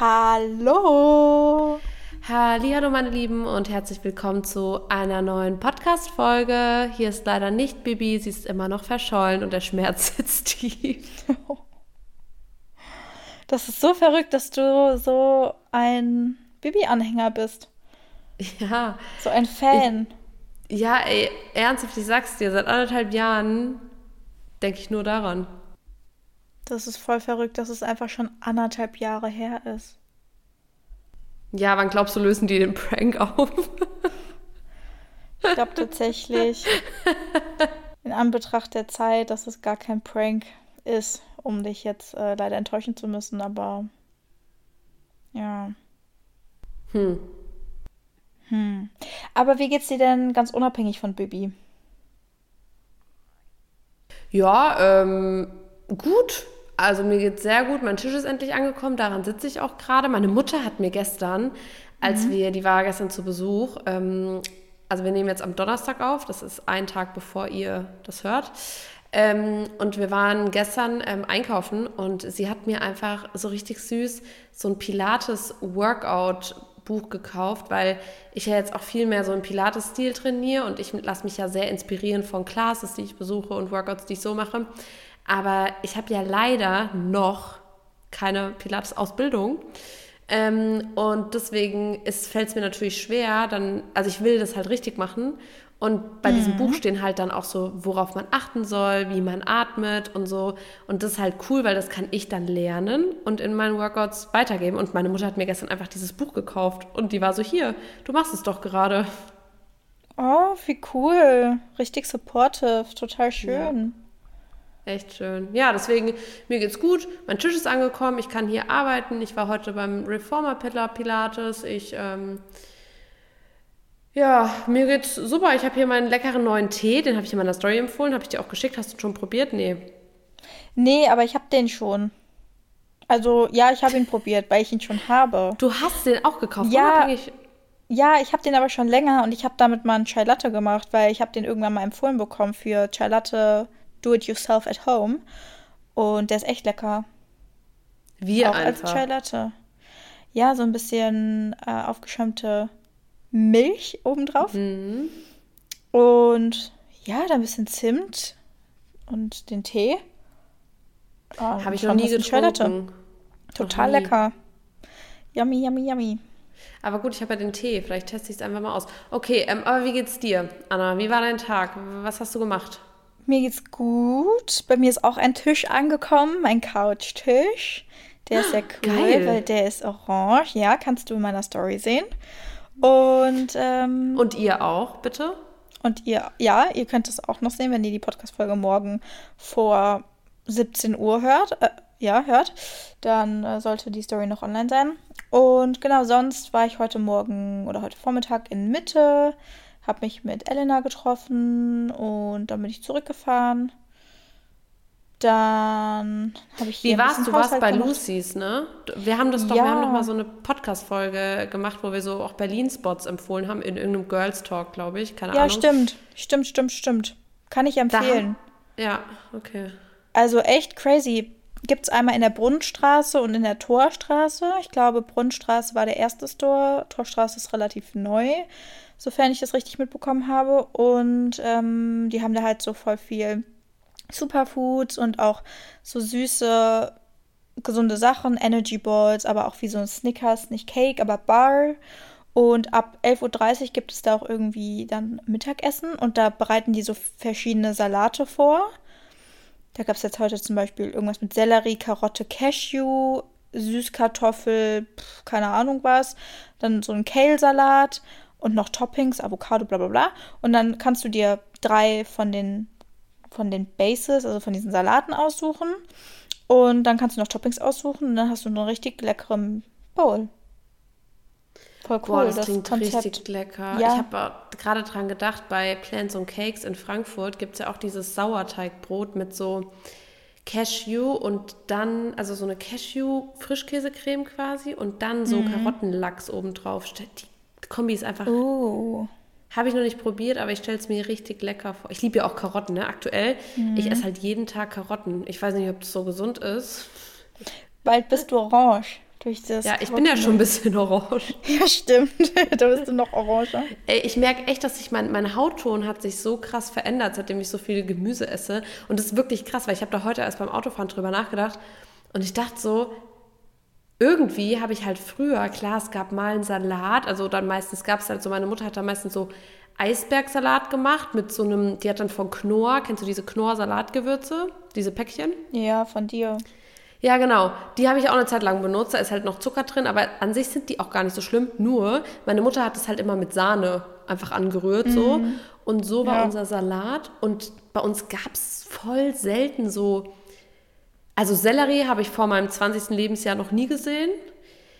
Hallo! Hallo meine Lieben und herzlich willkommen zu einer neuen Podcast-Folge. Hier ist leider nicht Bibi, sie ist immer noch verschollen und der Schmerz sitzt tief. Das ist so verrückt, dass du so ein Bibi-Anhänger bist. Ja. So ein Fan. Ich, ja, ey, ernsthaft, ich sag's dir, seit anderthalb Jahren denke ich nur daran. Das ist voll verrückt, dass es einfach schon anderthalb Jahre her ist. Ja, wann glaubst du, lösen die den Prank auf? ich glaube tatsächlich, in Anbetracht der Zeit, dass es gar kein Prank ist, um dich jetzt äh, leider enttäuschen zu müssen, aber ja. Hm. Hm. Aber wie geht's dir denn ganz unabhängig von Bibi? Ja, ähm, gut. Also mir geht's sehr gut. Mein Tisch ist endlich angekommen. Daran sitze ich auch gerade. Meine Mutter hat mir gestern, als mhm. wir, die war gestern zu Besuch, ähm, also wir nehmen jetzt am Donnerstag auf. Das ist ein Tag bevor ihr das hört. Ähm, und wir waren gestern ähm, einkaufen und sie hat mir einfach so richtig süß so ein Pilates-Workout-Buch gekauft, weil ich ja jetzt auch viel mehr so im Pilates-Stil trainiere und ich lasse mich ja sehr inspirieren von Classes, die ich besuche und Workouts, die ich so mache. Aber ich habe ja leider noch keine Pilates-Ausbildung. Ähm, und deswegen fällt es mir natürlich schwer, dann, also ich will das halt richtig machen. Und bei mhm. diesem Buch stehen halt dann auch so, worauf man achten soll, wie man atmet und so. Und das ist halt cool, weil das kann ich dann lernen und in meinen Workouts weitergeben. Und meine Mutter hat mir gestern einfach dieses Buch gekauft und die war so, hier, du machst es doch gerade. Oh, wie cool. Richtig supportive, total schön. Ja. Echt schön. Ja, deswegen, mir geht's gut. Mein Tisch ist angekommen. Ich kann hier arbeiten. Ich war heute beim Reformer Pilates. Ich, ähm, ja, mir geht's super. Ich habe hier meinen leckeren neuen Tee. Den habe ich in meiner Story empfohlen. Habe ich dir auch geschickt. Hast du schon probiert? Nee. Nee, aber ich habe den schon. Also, ja, ich habe ihn probiert, weil ich ihn schon habe. Du hast den auch gekauft, ja. Unabhängig ja, ich habe den aber schon länger und ich habe damit mal einen Chai Latte gemacht, weil ich habe den irgendwann mal empfohlen bekommen für Chai Latte Do-it-yourself at home. Und der ist echt lecker. Wie Auch einfach? als Chai Latte. Ja, so ein bisschen äh, aufgeschäumte Milch obendrauf. Mhm. Und ja, da ein bisschen Zimt und den Tee. Oh, Habe ich noch nie getrunken. Total lecker. Yummy, yummy, yummy. Aber gut, ich habe ja den Tee. Vielleicht teste ich es einfach mal aus. Okay, ähm, aber wie geht's dir, Anna? Wie war dein Tag? Was hast du gemacht? Mir geht's gut. Bei mir ist auch ein Tisch angekommen, mein Couchtisch. Der ist sehr cool, Geil. weil der ist orange. Ja, kannst du in meiner Story sehen. Und, ähm, und ihr auch, bitte? Und ihr, ja, ihr könnt es auch noch sehen, wenn ihr die Podcast-Folge morgen vor 17 Uhr hört. Äh, ja, hört. Dann äh, sollte die Story noch online sein. Und genau, sonst war ich heute Morgen oder heute Vormittag in Mitte habe mich mit Elena getroffen und dann bin ich zurückgefahren. Dann habe ich hier Wie warst du? warst bei gemacht. Lucy's, ne? Wir haben das doch, ja. wir haben noch mal so eine Podcast-Folge gemacht, wo wir so auch Berlin-Spots empfohlen haben in irgendeinem Girls Talk, glaube ich. Keine ja, Ahnung. Ja, stimmt. Stimmt, stimmt, stimmt. Kann ich empfehlen. Da, ja, okay. Also echt crazy. Gibt es einmal in der Brunnenstraße und in der Torstraße. Ich glaube, Brunnenstraße war der erste Store. Torstraße ist relativ neu sofern ich das richtig mitbekommen habe. Und ähm, die haben da halt so voll viel Superfoods und auch so süße, gesunde Sachen, Energy Balls, aber auch wie so ein Snickers, nicht Cake, aber Bar. Und ab 11.30 Uhr gibt es da auch irgendwie dann Mittagessen und da bereiten die so verschiedene Salate vor. Da gab es jetzt heute zum Beispiel irgendwas mit Sellerie, Karotte, Cashew, Süßkartoffel, pf, keine Ahnung was. Dann so ein Kale-Salat und noch Toppings, Avocado, bla bla bla. Und dann kannst du dir drei von den, von den Bases, also von diesen Salaten aussuchen. Und dann kannst du noch Toppings aussuchen und dann hast du einen richtig leckeren Bowl. Voll cool. Boah, das, das klingt Konzept. richtig lecker. Ja. Ich habe gerade dran gedacht, bei Plants and Cakes in Frankfurt gibt es ja auch dieses Sauerteigbrot mit so Cashew und dann, also so eine Cashew-Frischkäsecreme quasi und dann so mhm. Karottenlachs obendrauf. Die Kombi ist einfach. Oh. Habe ich noch nicht probiert, aber ich stelle es mir richtig lecker vor. Ich liebe ja auch Karotten, ne? Aktuell. Mhm. Ich esse halt jeden Tag Karotten. Ich weiß nicht, ob das so gesund ist. Bald bist du orange. Du Durch das ja, ich bin ja schon ein bisschen orange. Ja, stimmt. da bist du noch oranger. Ey, ich merke echt, dass sich mein, mein Hautton hat sich so krass verändert, seitdem ich so viel Gemüse esse. Und das ist wirklich krass, weil ich habe da heute erst beim Autofahren drüber nachgedacht. Und ich dachte so, irgendwie habe ich halt früher, klar, es gab mal einen Salat, also dann meistens gab es halt so, meine Mutter hat da meistens so Eisbergsalat gemacht mit so einem, die hat dann von Knorr, kennst du diese Knorr-Salatgewürze, diese Päckchen? Ja, von dir. Ja, genau. Die habe ich auch eine Zeit lang benutzt. Da ist halt noch Zucker drin, aber an sich sind die auch gar nicht so schlimm. Nur, meine Mutter hat es halt immer mit Sahne einfach angerührt, so. Mhm. Und so war ja. unser Salat. Und bei uns gab es voll selten so. Also Sellerie habe ich vor meinem 20. Lebensjahr noch nie gesehen.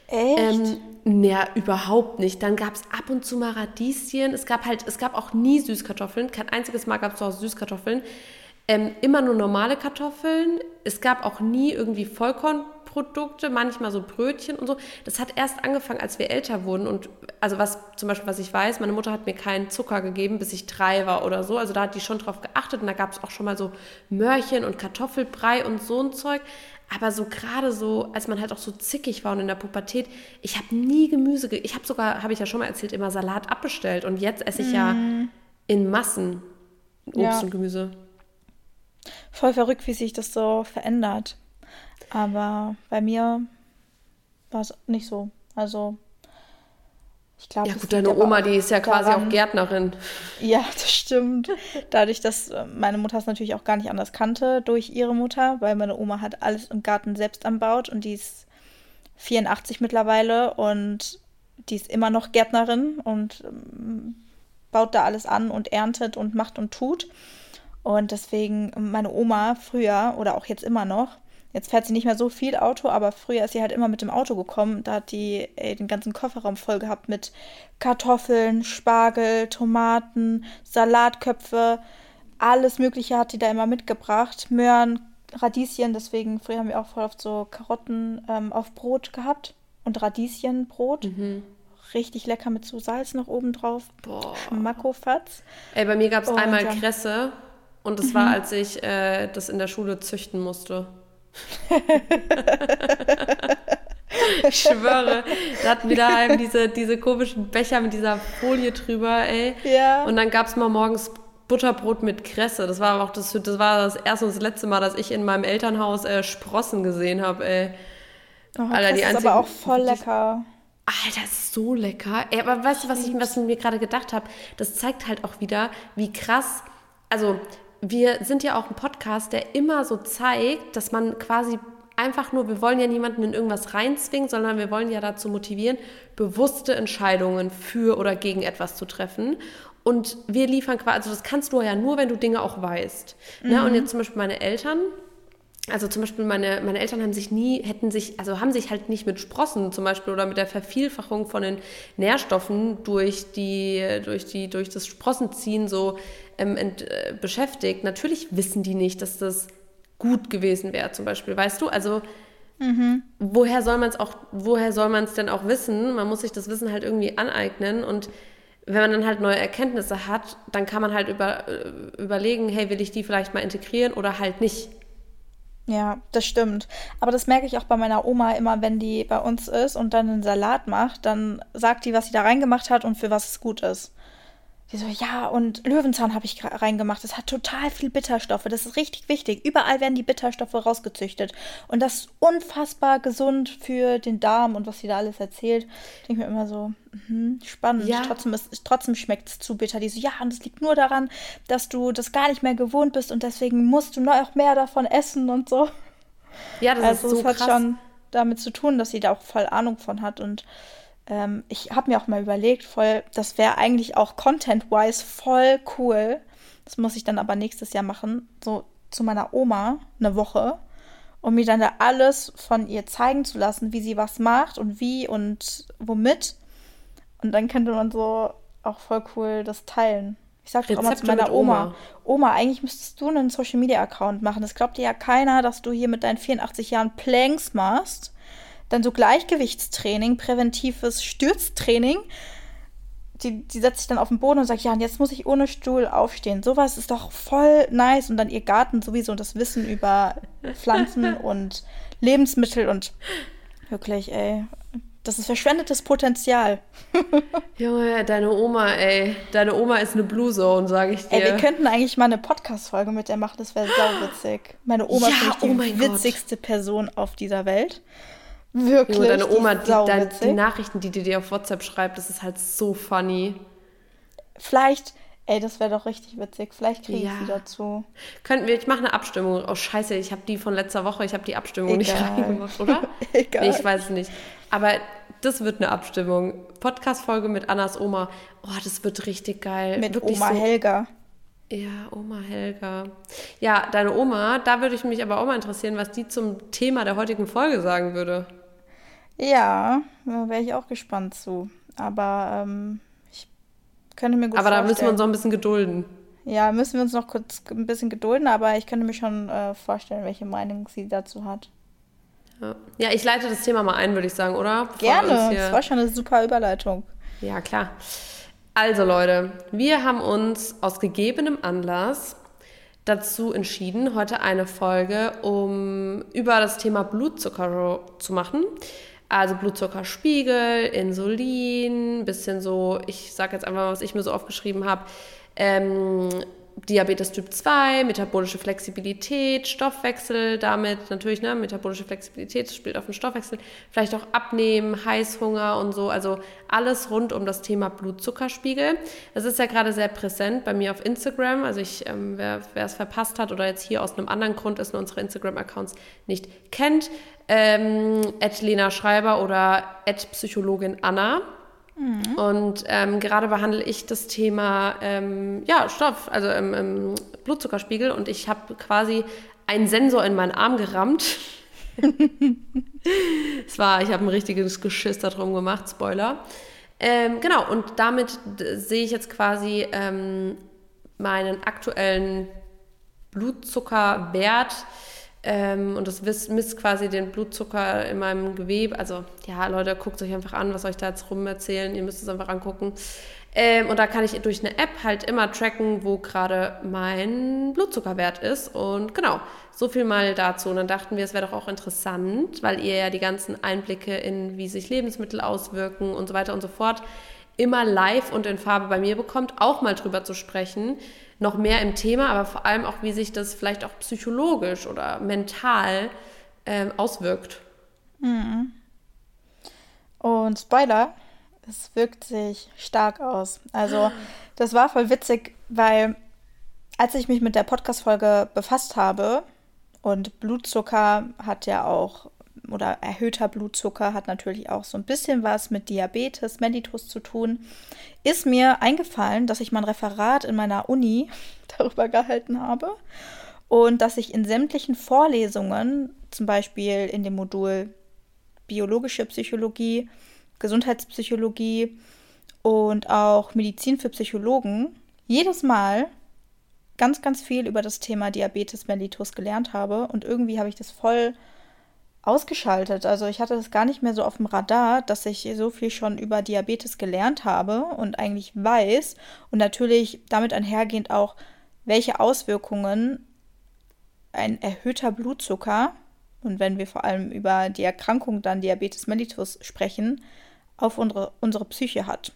Echt? Ähm, naja, überhaupt nicht. Dann gab es ab und zu mal Radieschen. Es gab halt, es gab auch nie Süßkartoffeln. Kein einziges Mal gab es auch Süßkartoffeln. Ähm, immer nur normale Kartoffeln. Es gab auch nie irgendwie Vollkornprodukte, manchmal so Brötchen und so. Das hat erst angefangen, als wir älter wurden. Und also was zum Beispiel, was ich weiß, meine Mutter hat mir keinen Zucker gegeben, bis ich drei war oder so. Also da hat die schon drauf geachtet und da gab es auch schon mal so Mörchen und Kartoffelbrei und so ein Zeug. Aber so gerade so, als man halt auch so zickig war und in der Pubertät, ich habe nie Gemüse, ich habe sogar, habe ich ja schon mal erzählt, immer Salat abbestellt. Und jetzt esse ich mm. ja in Massen Obst ja. und Gemüse. Voll verrückt, wie sich das so verändert. Aber bei mir war es nicht so. Also, ich glaube. Ja, gut, deine Oma, die ist ja quasi daran, auch Gärtnerin. Ja, das stimmt. Dadurch, dass äh, meine Mutter es natürlich auch gar nicht anders kannte, durch ihre Mutter, weil meine Oma hat alles im Garten selbst anbaut und die ist 84 mittlerweile und die ist immer noch Gärtnerin und ähm, baut da alles an und erntet und macht und tut. Und deswegen, meine Oma früher oder auch jetzt immer noch, jetzt fährt sie nicht mehr so viel Auto, aber früher ist sie halt immer mit dem Auto gekommen. Da hat die ey, den ganzen Kofferraum voll gehabt mit Kartoffeln, Spargel, Tomaten, Salatköpfe. Alles Mögliche hat die da immer mitgebracht. Möhren, Radieschen, deswegen früher haben wir auch voll oft so Karotten ähm, auf Brot gehabt und Radieschenbrot. Mhm. Richtig lecker mit so Salz noch oben drauf. Boah. Schmackofatz. Ey, bei mir gab es einmal Kresse und das mhm. war, als ich äh, das in der Schule züchten musste. ich schwöre, da hatten wir daheim diese, diese komischen Becher mit dieser Folie drüber, ey. Ja. Und dann gab es mal morgens Butterbrot mit Kresse. Das war auch das, das war das erste und das letzte Mal, dass ich in meinem Elternhaus äh, Sprossen gesehen habe, ey. Oh, Alter, die einzigen, ist aber auch voll lecker. Alter, ist so lecker. Ey, aber weißt du, was ich, was ich mir gerade gedacht habe? Das zeigt halt auch wieder, wie krass, also wir sind ja auch ein Podcast, der immer so zeigt, dass man quasi einfach nur, wir wollen ja niemanden in irgendwas reinzwingen, sondern wir wollen ja dazu motivieren, bewusste Entscheidungen für oder gegen etwas zu treffen. Und wir liefern quasi, also das kannst du ja nur, wenn du Dinge auch weißt. Mhm. Ne? Und jetzt zum Beispiel meine Eltern, also zum Beispiel meine, meine Eltern haben sich nie, hätten sich, also haben sich halt nicht mit Sprossen zum Beispiel oder mit der Vervielfachung von den Nährstoffen durch die, durch die, durch das Sprossenziehen so ähm, ent, äh, beschäftigt. Natürlich wissen die nicht, dass das gut gewesen wäre, zum Beispiel, weißt du? Also mhm. woher soll man es auch, woher soll man es denn auch wissen? Man muss sich das Wissen halt irgendwie aneignen und wenn man dann halt neue Erkenntnisse hat, dann kann man halt über, äh, überlegen, hey, will ich die vielleicht mal integrieren oder halt nicht. Ja, das stimmt. Aber das merke ich auch bei meiner Oma immer, wenn die bei uns ist und dann einen Salat macht, dann sagt die, was sie da reingemacht hat und für was es gut ist. Die so, ja, und Löwenzahn habe ich reingemacht. Das hat total viel Bitterstoffe. Das ist richtig wichtig. Überall werden die Bitterstoffe rausgezüchtet. Und das ist unfassbar gesund für den Darm und was sie da alles erzählt. Denke mir immer so, mh, spannend. Ja. Trotzdem, trotzdem schmeckt es zu bitter. Die so, ja, und es liegt nur daran, dass du das gar nicht mehr gewohnt bist und deswegen musst du noch mehr davon essen und so. Ja, das also, ist so es hat krass. schon damit zu tun, dass sie da auch voll Ahnung von hat und ähm, ich habe mir auch mal überlegt, voll, das wäre eigentlich auch content-wise voll cool. Das muss ich dann aber nächstes Jahr machen, so zu meiner Oma eine Woche, um mir dann da alles von ihr zeigen zu lassen, wie sie was macht und wie und womit. Und dann könnte man so auch voll cool das teilen. Ich sag doch immer zu meiner Oma, Oma, Oma, eigentlich müsstest du einen Social Media Account machen. Das glaubt dir ja keiner, dass du hier mit deinen 84 Jahren Planks machst dann so Gleichgewichtstraining, präventives Stürztraining. Die, die setzt sich dann auf den Boden und sagt, ja, und jetzt muss ich ohne Stuhl aufstehen. Sowas ist doch voll nice. Und dann ihr Garten sowieso das Wissen über Pflanzen und Lebensmittel und Wirklich, ey. Das ist verschwendetes Potenzial. Junge, deine Oma, ey. Deine Oma ist eine Blue Zone, sage ich dir. Ey, wir könnten eigentlich mal eine Podcast-Folge mit der machen, das wäre sauwitzig. Meine Oma Ja, ist oh die witzigste Person auf dieser Welt. Wirklich. Junge, deine Oma, die, dein, die Nachrichten, die die dir auf WhatsApp schreibt, das ist halt so funny. Vielleicht, ey, das wäre doch richtig witzig. Vielleicht kriege ich Ja. sie dazu. Könnten wir, ich mache eine Abstimmung. Oh, scheiße, ich habe die von letzter Woche, ich habe die Abstimmung nicht Egal. reingemacht, oder? Egal. Nee, ich weiß es nicht. Aber das wird eine Abstimmung. Podcast-Folge mit Annas Oma. Oh, das wird richtig geil. Mit Wirklich Oma so, Helga. Ja, Oma Helga. Ja, deine Oma, da würde ich mich aber auch mal interessieren, was die zum Thema der heutigen Folge sagen würde. Ja, da wäre ich auch gespannt zu. Aber ähm, ich könnte mir gut aber da vorstellen. müssen wir uns noch ein bisschen gedulden. Ja, müssen wir uns noch kurz ein bisschen gedulden, aber ich könnte mir schon äh, vorstellen, welche Meinung sie dazu hat. Ja. ja, ich leite das Thema mal ein, würde ich sagen, oder? Bevor Gerne, das war schon eine super Überleitung. Ja, klar. Also Leute, wir haben uns aus gegebenem Anlass dazu entschieden, heute eine Folge um über das Thema Blutzucker zu machen. Also Blutzuckerspiegel, Insulin, bisschen so, ich sage jetzt einfach mal, was ich mir so aufgeschrieben habe. Ähm, Diabetes Typ 2, metabolische Flexibilität, Stoffwechsel, damit natürlich, ne, metabolische Flexibilität spielt auf den Stoffwechsel, vielleicht auch Abnehmen, Heißhunger und so, also alles rund um das Thema Blutzuckerspiegel. Das ist ja gerade sehr präsent bei mir auf Instagram, also ich, ähm, wer wer es verpasst hat oder jetzt hier aus einem anderen Grund ist und unsere Instagram-Accounts nicht kennt, ähm, Lena Schreiber oder Psychologin Anna. Und ähm, gerade behandle ich das Thema ähm, ja, Stoff, also im Blutzuckerspiegel und ich habe quasi einen Sensor in meinen Arm gerammt. es war, ich habe ein richtiges Geschiss darum gemacht, Spoiler. Ähm, genau, und damit sehe ich jetzt quasi ähm, meinen aktuellen Blutzuckerwert ähm, und das misst quasi den Blutzucker in meinem Gewebe. Also ja, Leute, guckt euch einfach an, was ich da jetzt rum erzählen. Ihr müsst es einfach angucken. Ähm, und da kann ich durch eine App halt immer tracken, wo gerade mein Blutzuckerwert ist. Und genau, so viel mal dazu. Und dann dachten wir, es wäre doch auch interessant, weil ihr ja die ganzen Einblicke in, wie sich Lebensmittel auswirken und so weiter und so fort, immer live und in Farbe bei mir bekommt, auch mal drüber zu sprechen. Noch mehr im Thema, aber vor allem auch, wie sich das vielleicht auch psychologisch oder mental ähm, auswirkt. Und Spoiler, es wirkt sich stark aus. Also, das war voll witzig, weil als ich mich mit der Podcast-Folge befasst habe, und Blutzucker hat ja auch, oder erhöhter Blutzucker hat natürlich auch so ein bisschen was mit Diabetes mellitus zu tun, ist mir eingefallen, dass ich mein Referat in meiner Uni darüber gehalten habe und dass ich in sämtlichen Vorlesungen, zum Beispiel in dem Modul biologische Psychologie, Gesundheitspsychologie und auch Medizin für Psychologen jedes Mal ganz, ganz viel über das Thema Diabetes mellitus gelernt habe und irgendwie habe ich das voll ausgeschaltet. Also ich hatte das gar nicht mehr so auf dem Radar, dass ich so viel schon über Diabetes gelernt habe und eigentlich weiß und natürlich damit einhergehend auch, welche Auswirkungen ein erhöhter Blutzucker und wenn wir vor allem über die Erkrankung dann Diabetes mellitus sprechen, auf unsere, unsere Psyche hat.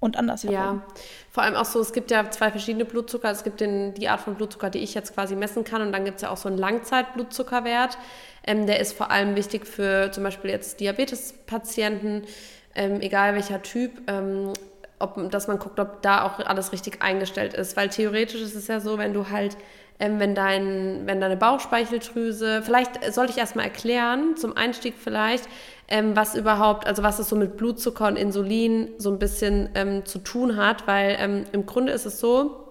Und andersherum. Ja, vor allem auch so, es gibt ja zwei verschiedene Blutzucker. Es gibt den, die Art von Blutzucker, die ich jetzt quasi messen kann. Und dann gibt es ja auch so einen Langzeitblutzuckerwert. Ähm, der ist vor allem wichtig für zum Beispiel jetzt Diabetespatienten, ähm, egal welcher Typ. Ähm, ob, dass man guckt, ob da auch alles richtig eingestellt ist. Weil theoretisch ist es ja so, wenn du halt, ähm, wenn, dein, wenn deine Bauchspeicheldrüse, vielleicht sollte ich erstmal erklären, zum Einstieg vielleicht, ähm, was überhaupt, also was es so mit Blutzucker und Insulin so ein bisschen ähm, zu tun hat, weil ähm, im Grunde ist es so,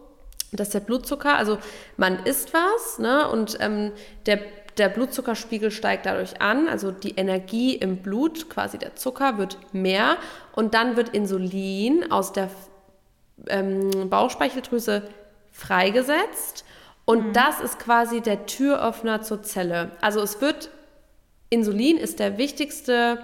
dass der Blutzucker, also man isst was, ne, und ähm, der der Blutzuckerspiegel steigt dadurch an, also die Energie im Blut, quasi der Zucker, wird mehr und dann wird Insulin aus der ähm, Bauchspeicheldrüse freigesetzt und das ist quasi der Türöffner zur Zelle. Also es wird, Insulin ist der wichtigste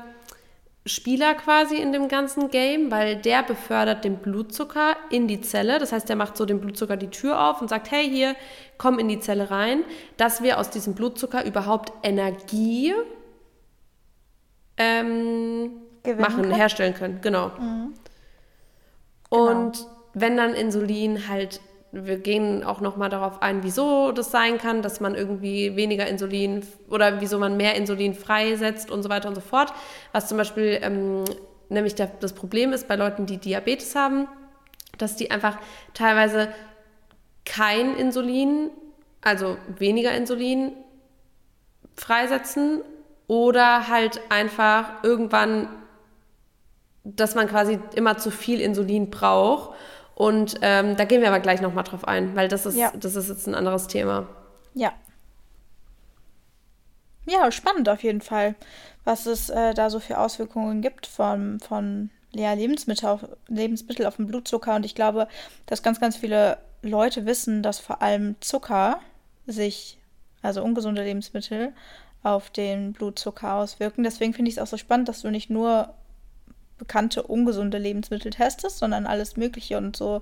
Spieler quasi in dem ganzen Game, weil der befördert den Blutzucker in die Zelle. Das heißt, der macht so dem Blutzucker die Tür auf und sagt, hey, hier, komm in die Zelle rein, dass wir aus diesem Blutzucker überhaupt Energie ähm, machen, kann? herstellen können. Genau. Mhm. Und genau. wenn dann Insulin halt wir gehen auch noch mal darauf ein, wieso das sein kann, dass man irgendwie weniger Insulin oder wieso man mehr Insulin freisetzt und so weiter und so fort. Was zum Beispiel ähm, nämlich der, das Problem ist bei Leuten, die Diabetes haben, dass die einfach teilweise kein Insulin, also weniger Insulin freisetzen oder halt einfach irgendwann, dass man quasi immer zu viel Insulin braucht und ähm, da gehen wir aber gleich nochmal drauf ein, weil das ist, ja. das ist jetzt ein anderes Thema. Ja. Ja, spannend auf jeden Fall, was es äh, da so für Auswirkungen gibt von, von ja, Lebensmittel, auf, Lebensmittel auf den Blutzucker. Und ich glaube, dass ganz, ganz viele Leute wissen, dass vor allem Zucker sich, also ungesunde Lebensmittel, auf den Blutzucker auswirken. Deswegen finde ich es auch so spannend, dass du nicht nur bekannte ungesunde Lebensmittel testest, sondern alles Mögliche und so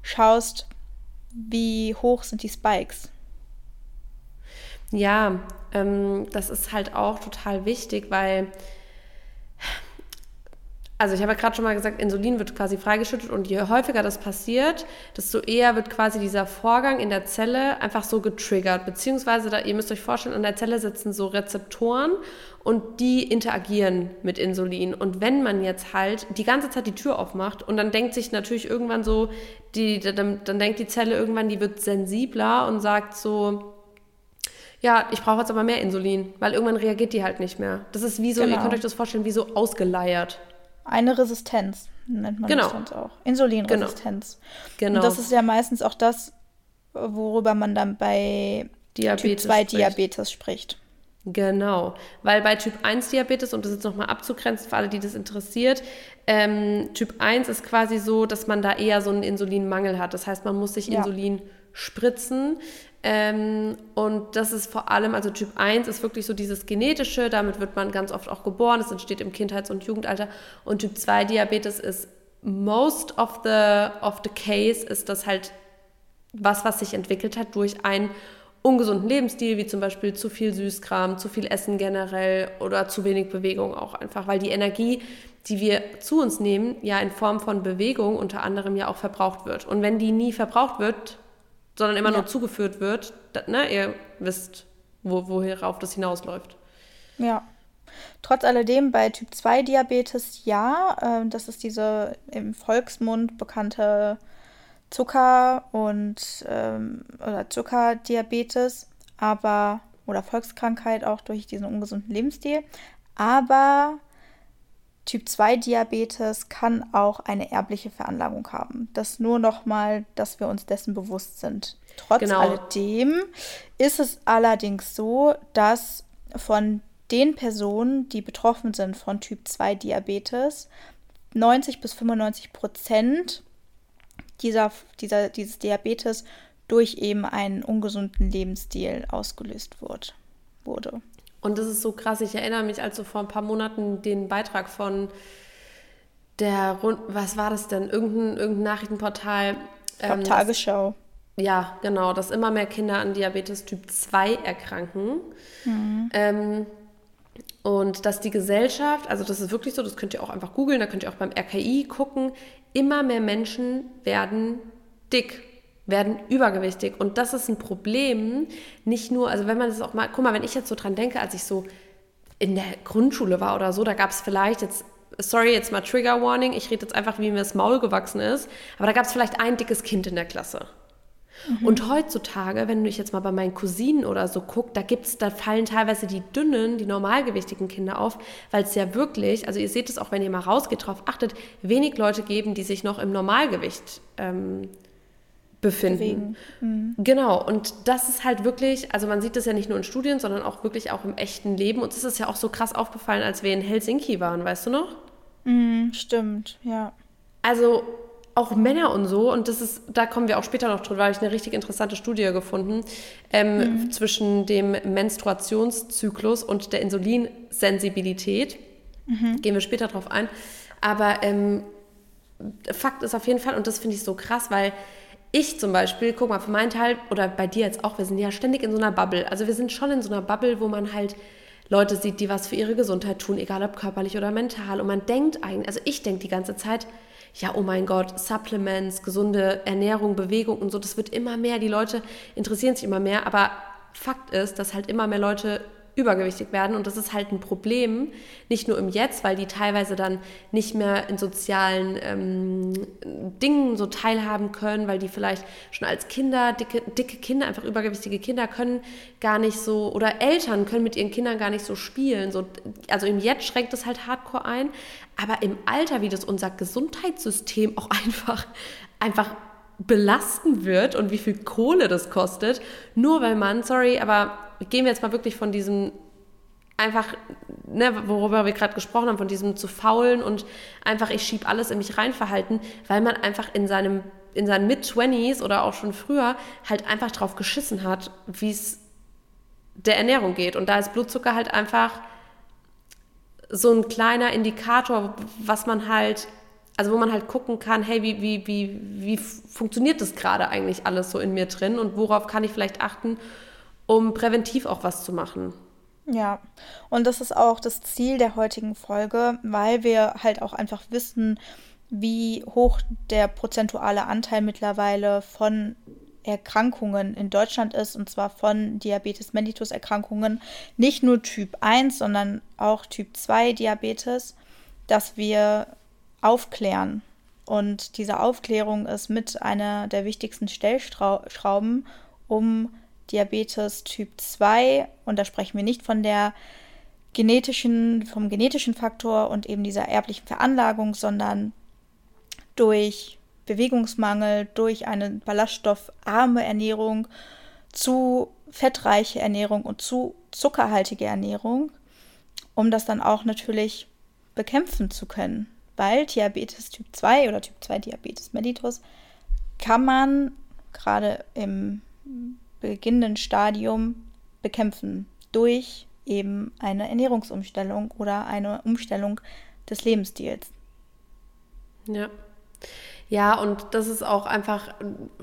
schaust, wie hoch sind die Spikes. Ja, ähm, das ist halt auch total wichtig, weil also ich habe ja gerade schon mal gesagt, Insulin wird quasi freigeschüttet und je häufiger das passiert, desto eher wird quasi dieser Vorgang in der Zelle einfach so getriggert. Beziehungsweise, da, ihr müsst euch vorstellen, an der Zelle sitzen so Rezeptoren und die interagieren mit Insulin. Und wenn man jetzt halt die ganze Zeit die Tür aufmacht und dann denkt sich natürlich irgendwann so, die, dann, dann denkt die Zelle irgendwann, die wird sensibler und sagt so, ja, ich brauche jetzt aber mehr Insulin, weil irgendwann reagiert die halt nicht mehr. Das ist wie so, genau. ihr könnt euch das vorstellen, wie so ausgeleiert. Eine Resistenz nennt man genau. das sonst auch. Insulinresistenz. Genau. Und das ist ja meistens auch das, worüber man dann bei Diabetes Typ 2 spricht. Diabetes spricht. Genau, weil bei Typ 1 Diabetes, um das jetzt nochmal abzugrenzen für alle, die das interessiert, ähm, Typ 1 ist quasi so, dass man da eher so einen Insulinmangel hat. Das heißt, man muss sich ja. Insulin spritzen. Ähm, und das ist vor allem, also Typ 1 ist wirklich so dieses genetische, damit wird man ganz oft auch geboren, es entsteht im Kindheits- und Jugendalter. Und Typ 2 Diabetes ist most of the, of the case, ist das halt was, was sich entwickelt hat durch einen ungesunden Lebensstil, wie zum Beispiel zu viel Süßkram, zu viel Essen generell oder zu wenig Bewegung auch einfach, weil die Energie, die wir zu uns nehmen, ja in Form von Bewegung unter anderem ja auch verbraucht wird. Und wenn die nie verbraucht wird, sondern immer ja. nur zugeführt wird. Da, ne, ihr wisst, wo, worauf das hinausläuft. Ja. Trotz alledem bei Typ 2 Diabetes ja, äh, das ist diese im Volksmund bekannte Zucker- und ähm, oder Zuckerdiabetes, aber oder Volkskrankheit auch durch diesen ungesunden Lebensstil. Aber Typ 2 Diabetes kann auch eine erbliche Veranlagung haben. Das nur nochmal, dass wir uns dessen bewusst sind. Trotz genau. alledem ist es allerdings so, dass von den Personen, die betroffen sind von Typ 2 Diabetes, 90 bis 95 Prozent dieser, dieser, dieses Diabetes durch eben einen ungesunden Lebensstil ausgelöst wird, wurde. Und das ist so krass. Ich erinnere mich, als so vor ein paar Monaten den Beitrag von der, was war das denn? Irgendein, irgendein Nachrichtenportal. Ich ähm, Tagesschau. ja, genau, dass immer mehr Kinder an Diabetes Typ 2 erkranken. Mhm. Ähm, und dass die Gesellschaft, also das ist wirklich so, das könnt ihr auch einfach googeln, da könnt ihr auch beim RKI gucken, immer mehr Menschen werden dick werden übergewichtig. Und das ist ein Problem, nicht nur, also wenn man das auch mal, guck mal, wenn ich jetzt so dran denke, als ich so in der Grundschule war oder so, da gab es vielleicht jetzt, sorry, jetzt mal Trigger Warning, ich rede jetzt einfach, wie mir das Maul gewachsen ist, aber da gab es vielleicht ein dickes Kind in der Klasse. Mhm. Und heutzutage, wenn du dich jetzt mal bei meinen Cousinen oder so guckst, da gibt's, da fallen teilweise die dünnen, die normalgewichtigen Kinder auf, weil es ja wirklich, also ihr seht es auch, wenn ihr mal rausgeht, drauf achtet, wenig Leute geben, die sich noch im Normalgewicht ähm, befinden. Mhm. Genau, und das ist halt wirklich, also man sieht das ja nicht nur in Studien, sondern auch wirklich auch im echten Leben. Und es ist ja auch so krass aufgefallen, als wir in Helsinki waren, weißt du noch? Mhm, stimmt, ja. Also auch Männer und so, und das ist, da kommen wir auch später noch drüber, habe ich eine richtig interessante Studie gefunden, ähm, mhm. zwischen dem Menstruationszyklus und der Insulinsensibilität. Mhm. Gehen wir später drauf ein. Aber ähm, Fakt ist auf jeden Fall, und das finde ich so krass, weil ich zum Beispiel, guck mal, für meinen Teil oder bei dir jetzt auch, wir sind ja ständig in so einer Bubble. Also wir sind schon in so einer Bubble, wo man halt Leute sieht, die was für ihre Gesundheit tun, egal ob körperlich oder mental. Und man denkt eigentlich, also ich denke die ganze Zeit, ja, oh mein Gott, Supplements, gesunde Ernährung, Bewegung und so, das wird immer mehr. Die Leute interessieren sich immer mehr, aber Fakt ist, dass halt immer mehr Leute übergewichtig werden und das ist halt ein Problem, nicht nur im Jetzt, weil die teilweise dann nicht mehr in sozialen ähm, Dingen so teilhaben können, weil die vielleicht schon als Kinder, dicke, dicke Kinder, einfach übergewichtige Kinder können gar nicht so, oder Eltern können mit ihren Kindern gar nicht so spielen. So, also im Jetzt schränkt es halt hardcore ein, aber im Alter, wie das unser Gesundheitssystem auch einfach, einfach belasten wird und wie viel Kohle das kostet, nur weil man, sorry, aber gehen wir jetzt mal wirklich von diesem einfach, ne, worüber wir gerade gesprochen haben, von diesem zu faulen und einfach ich schiebe alles in mich rein verhalten, weil man einfach in seinem in seinen Mid-20s oder auch schon früher halt einfach drauf geschissen hat, wie es der Ernährung geht. Und da ist Blutzucker halt einfach so ein kleiner Indikator, was man halt also wo man halt gucken kann, hey, wie, wie, wie, wie funktioniert das gerade eigentlich alles so in mir drin und worauf kann ich vielleicht achten, um präventiv auch was zu machen. Ja, und das ist auch das Ziel der heutigen Folge, weil wir halt auch einfach wissen, wie hoch der prozentuale Anteil mittlerweile von Erkrankungen in Deutschland ist, und zwar von Diabetes mellitus Erkrankungen, nicht nur Typ 1, sondern auch Typ 2 Diabetes, dass wir aufklären. Und diese Aufklärung ist mit einer der wichtigsten Stellschrauben, um Diabetes Typ 2, und da sprechen wir nicht von der genetischen, vom genetischen Faktor und eben dieser erblichen Veranlagung, sondern durch Bewegungsmangel, durch eine ballaststoffarme Ernährung zu fettreiche Ernährung und zu zuckerhaltige Ernährung, um das dann auch natürlich bekämpfen zu können. Weil Diabetes Typ 2 oder Typ 2 Diabetes mellitus kann man gerade im beginnenden Stadium bekämpfen durch eben eine Ernährungsumstellung oder eine Umstellung des Lebensstils. Ja. Ja, und das ist auch einfach,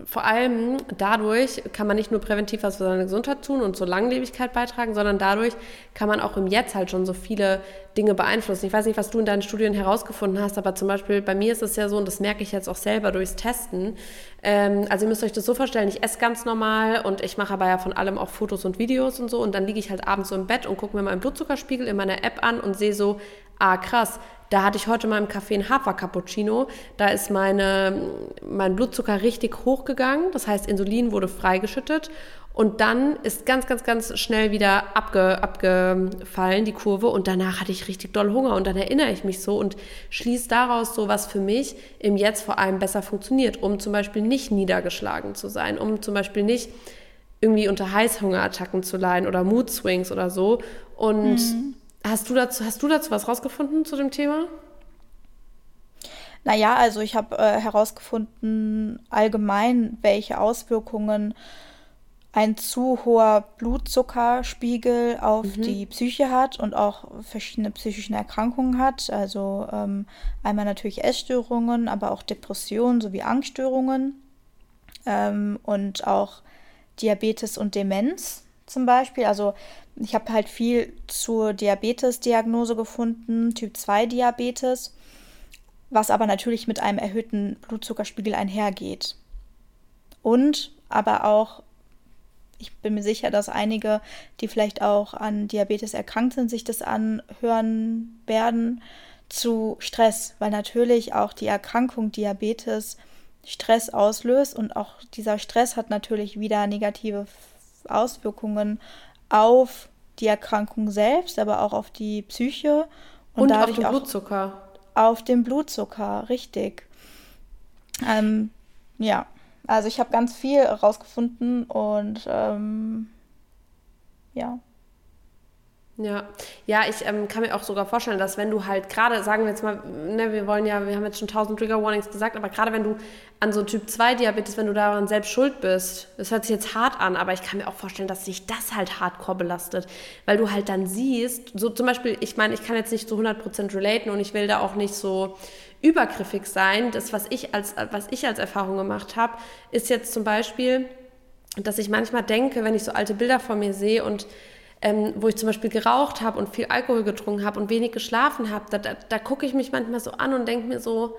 vor allem dadurch kann man nicht nur präventiv was für seine Gesundheit tun und zur Langlebigkeit beitragen, sondern dadurch kann man auch im Jetzt halt schon so viele Dinge beeinflussen. Ich weiß nicht, was du in deinen Studien herausgefunden hast, aber zum Beispiel bei mir ist es ja so, und das merke ich jetzt auch selber durchs Testen. Ähm, also ihr müsst euch das so vorstellen, ich esse ganz normal und ich mache aber ja von allem auch Fotos und Videos und so und dann liege ich halt abends so im Bett und gucke mir meinen Blutzuckerspiegel in meiner App an und sehe so, ah krass, da hatte ich heute mal im Café einen Hafer-Cappuccino. Da ist meine, mein Blutzucker richtig hochgegangen. Das heißt, Insulin wurde freigeschüttet. Und dann ist ganz, ganz, ganz schnell wieder abge, abgefallen, die Kurve. Und danach hatte ich richtig doll Hunger. Und dann erinnere ich mich so und schließe daraus so, was für mich im Jetzt vor allem besser funktioniert, um zum Beispiel nicht niedergeschlagen zu sein, um zum Beispiel nicht irgendwie unter Heißhungerattacken zu leiden oder Mood Swings oder so. Und mhm Hast du dazu, hast du dazu was rausgefunden zu dem Thema? Naja, also ich habe äh, herausgefunden allgemein, welche Auswirkungen ein zu hoher Blutzuckerspiegel auf mhm. die Psyche hat und auch verschiedene psychische Erkrankungen hat. Also ähm, einmal natürlich Essstörungen, aber auch Depressionen sowie Angststörungen ähm, und auch Diabetes und Demenz zum Beispiel. Also ich habe halt viel zur Diabetes-Diagnose gefunden, Typ 2 Diabetes, was aber natürlich mit einem erhöhten Blutzuckerspiegel einhergeht. Und aber auch, ich bin mir sicher, dass einige, die vielleicht auch an Diabetes erkrankt sind, sich das anhören werden, zu Stress, weil natürlich auch die Erkrankung Diabetes Stress auslöst und auch dieser Stress hat natürlich wieder negative Auswirkungen auf die Erkrankung selbst, aber auch auf die Psyche und, und dadurch auf den Blutzucker. Auf den Blutzucker, richtig. Ähm, ja, also ich habe ganz viel herausgefunden und ähm, ja. Ja, ja, ich ähm, kann mir auch sogar vorstellen, dass wenn du halt gerade, sagen wir jetzt mal, ne, wir wollen ja, wir haben jetzt schon tausend Trigger Warnings gesagt, aber gerade wenn du an so Typ 2 Diabetes, wenn du daran selbst schuld bist, das hört sich jetzt hart an, aber ich kann mir auch vorstellen, dass sich das halt hardcore belastet, weil du halt dann siehst, so zum Beispiel, ich meine, ich kann jetzt nicht zu 100% relaten und ich will da auch nicht so übergriffig sein. Das, was ich als, was ich als Erfahrung gemacht habe, ist jetzt zum Beispiel, dass ich manchmal denke, wenn ich so alte Bilder vor mir sehe und ähm, wo ich zum Beispiel geraucht habe und viel Alkohol getrunken habe und wenig geschlafen habe, da, da, da gucke ich mich manchmal so an und denke mir so,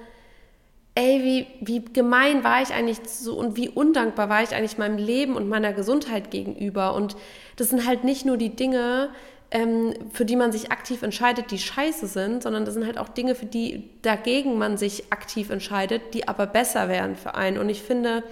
ey, wie, wie gemein war ich eigentlich so und wie undankbar war ich eigentlich meinem Leben und meiner Gesundheit gegenüber. Und das sind halt nicht nur die Dinge, ähm, für die man sich aktiv entscheidet, die scheiße sind, sondern das sind halt auch Dinge, für die dagegen man sich aktiv entscheidet, die aber besser wären für einen. Und ich finde,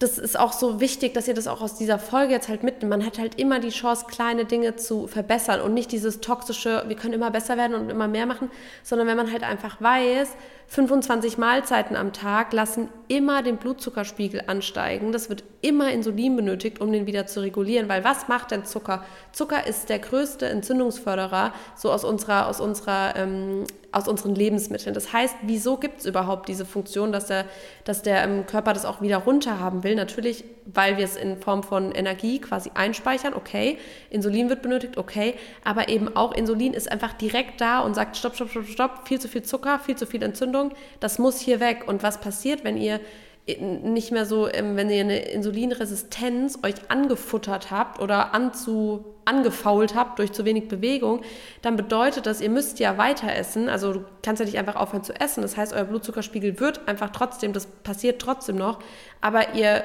das ist auch so wichtig, dass ihr das auch aus dieser Folge jetzt halt mitnimmt. Man hat halt immer die Chance, kleine Dinge zu verbessern und nicht dieses toxische, wir können immer besser werden und immer mehr machen, sondern wenn man halt einfach weiß, 25 Mahlzeiten am Tag lassen immer den Blutzuckerspiegel ansteigen. Das wird immer Insulin benötigt, um den wieder zu regulieren. Weil was macht denn Zucker? Zucker ist der größte Entzündungsförderer so aus unserer, aus unserer, ähm, aus unseren Lebensmitteln. Das heißt, wieso gibt es überhaupt diese Funktion, dass der, dass der ähm, Körper das auch wieder runter haben will? Natürlich, weil wir es in Form von Energie quasi einspeichern. Okay, Insulin wird benötigt. Okay, aber eben auch Insulin ist einfach direkt da und sagt: Stopp, stopp, stopp, stopp. Viel zu viel Zucker, viel zu viel Entzündung Entzündung, das muss hier weg. Und was passiert, wenn ihr nicht mehr so, ähm, wenn ihr eine Insulinresistenz euch angefuttert habt oder anzu, angefault habt durch zu wenig Bewegung, dann bedeutet das, ihr müsst ja weiter essen. Also du kannst ja nicht einfach aufhören zu essen. Das heißt, euer Blutzuckerspiegel wird einfach trotzdem, das passiert trotzdem noch, aber ihr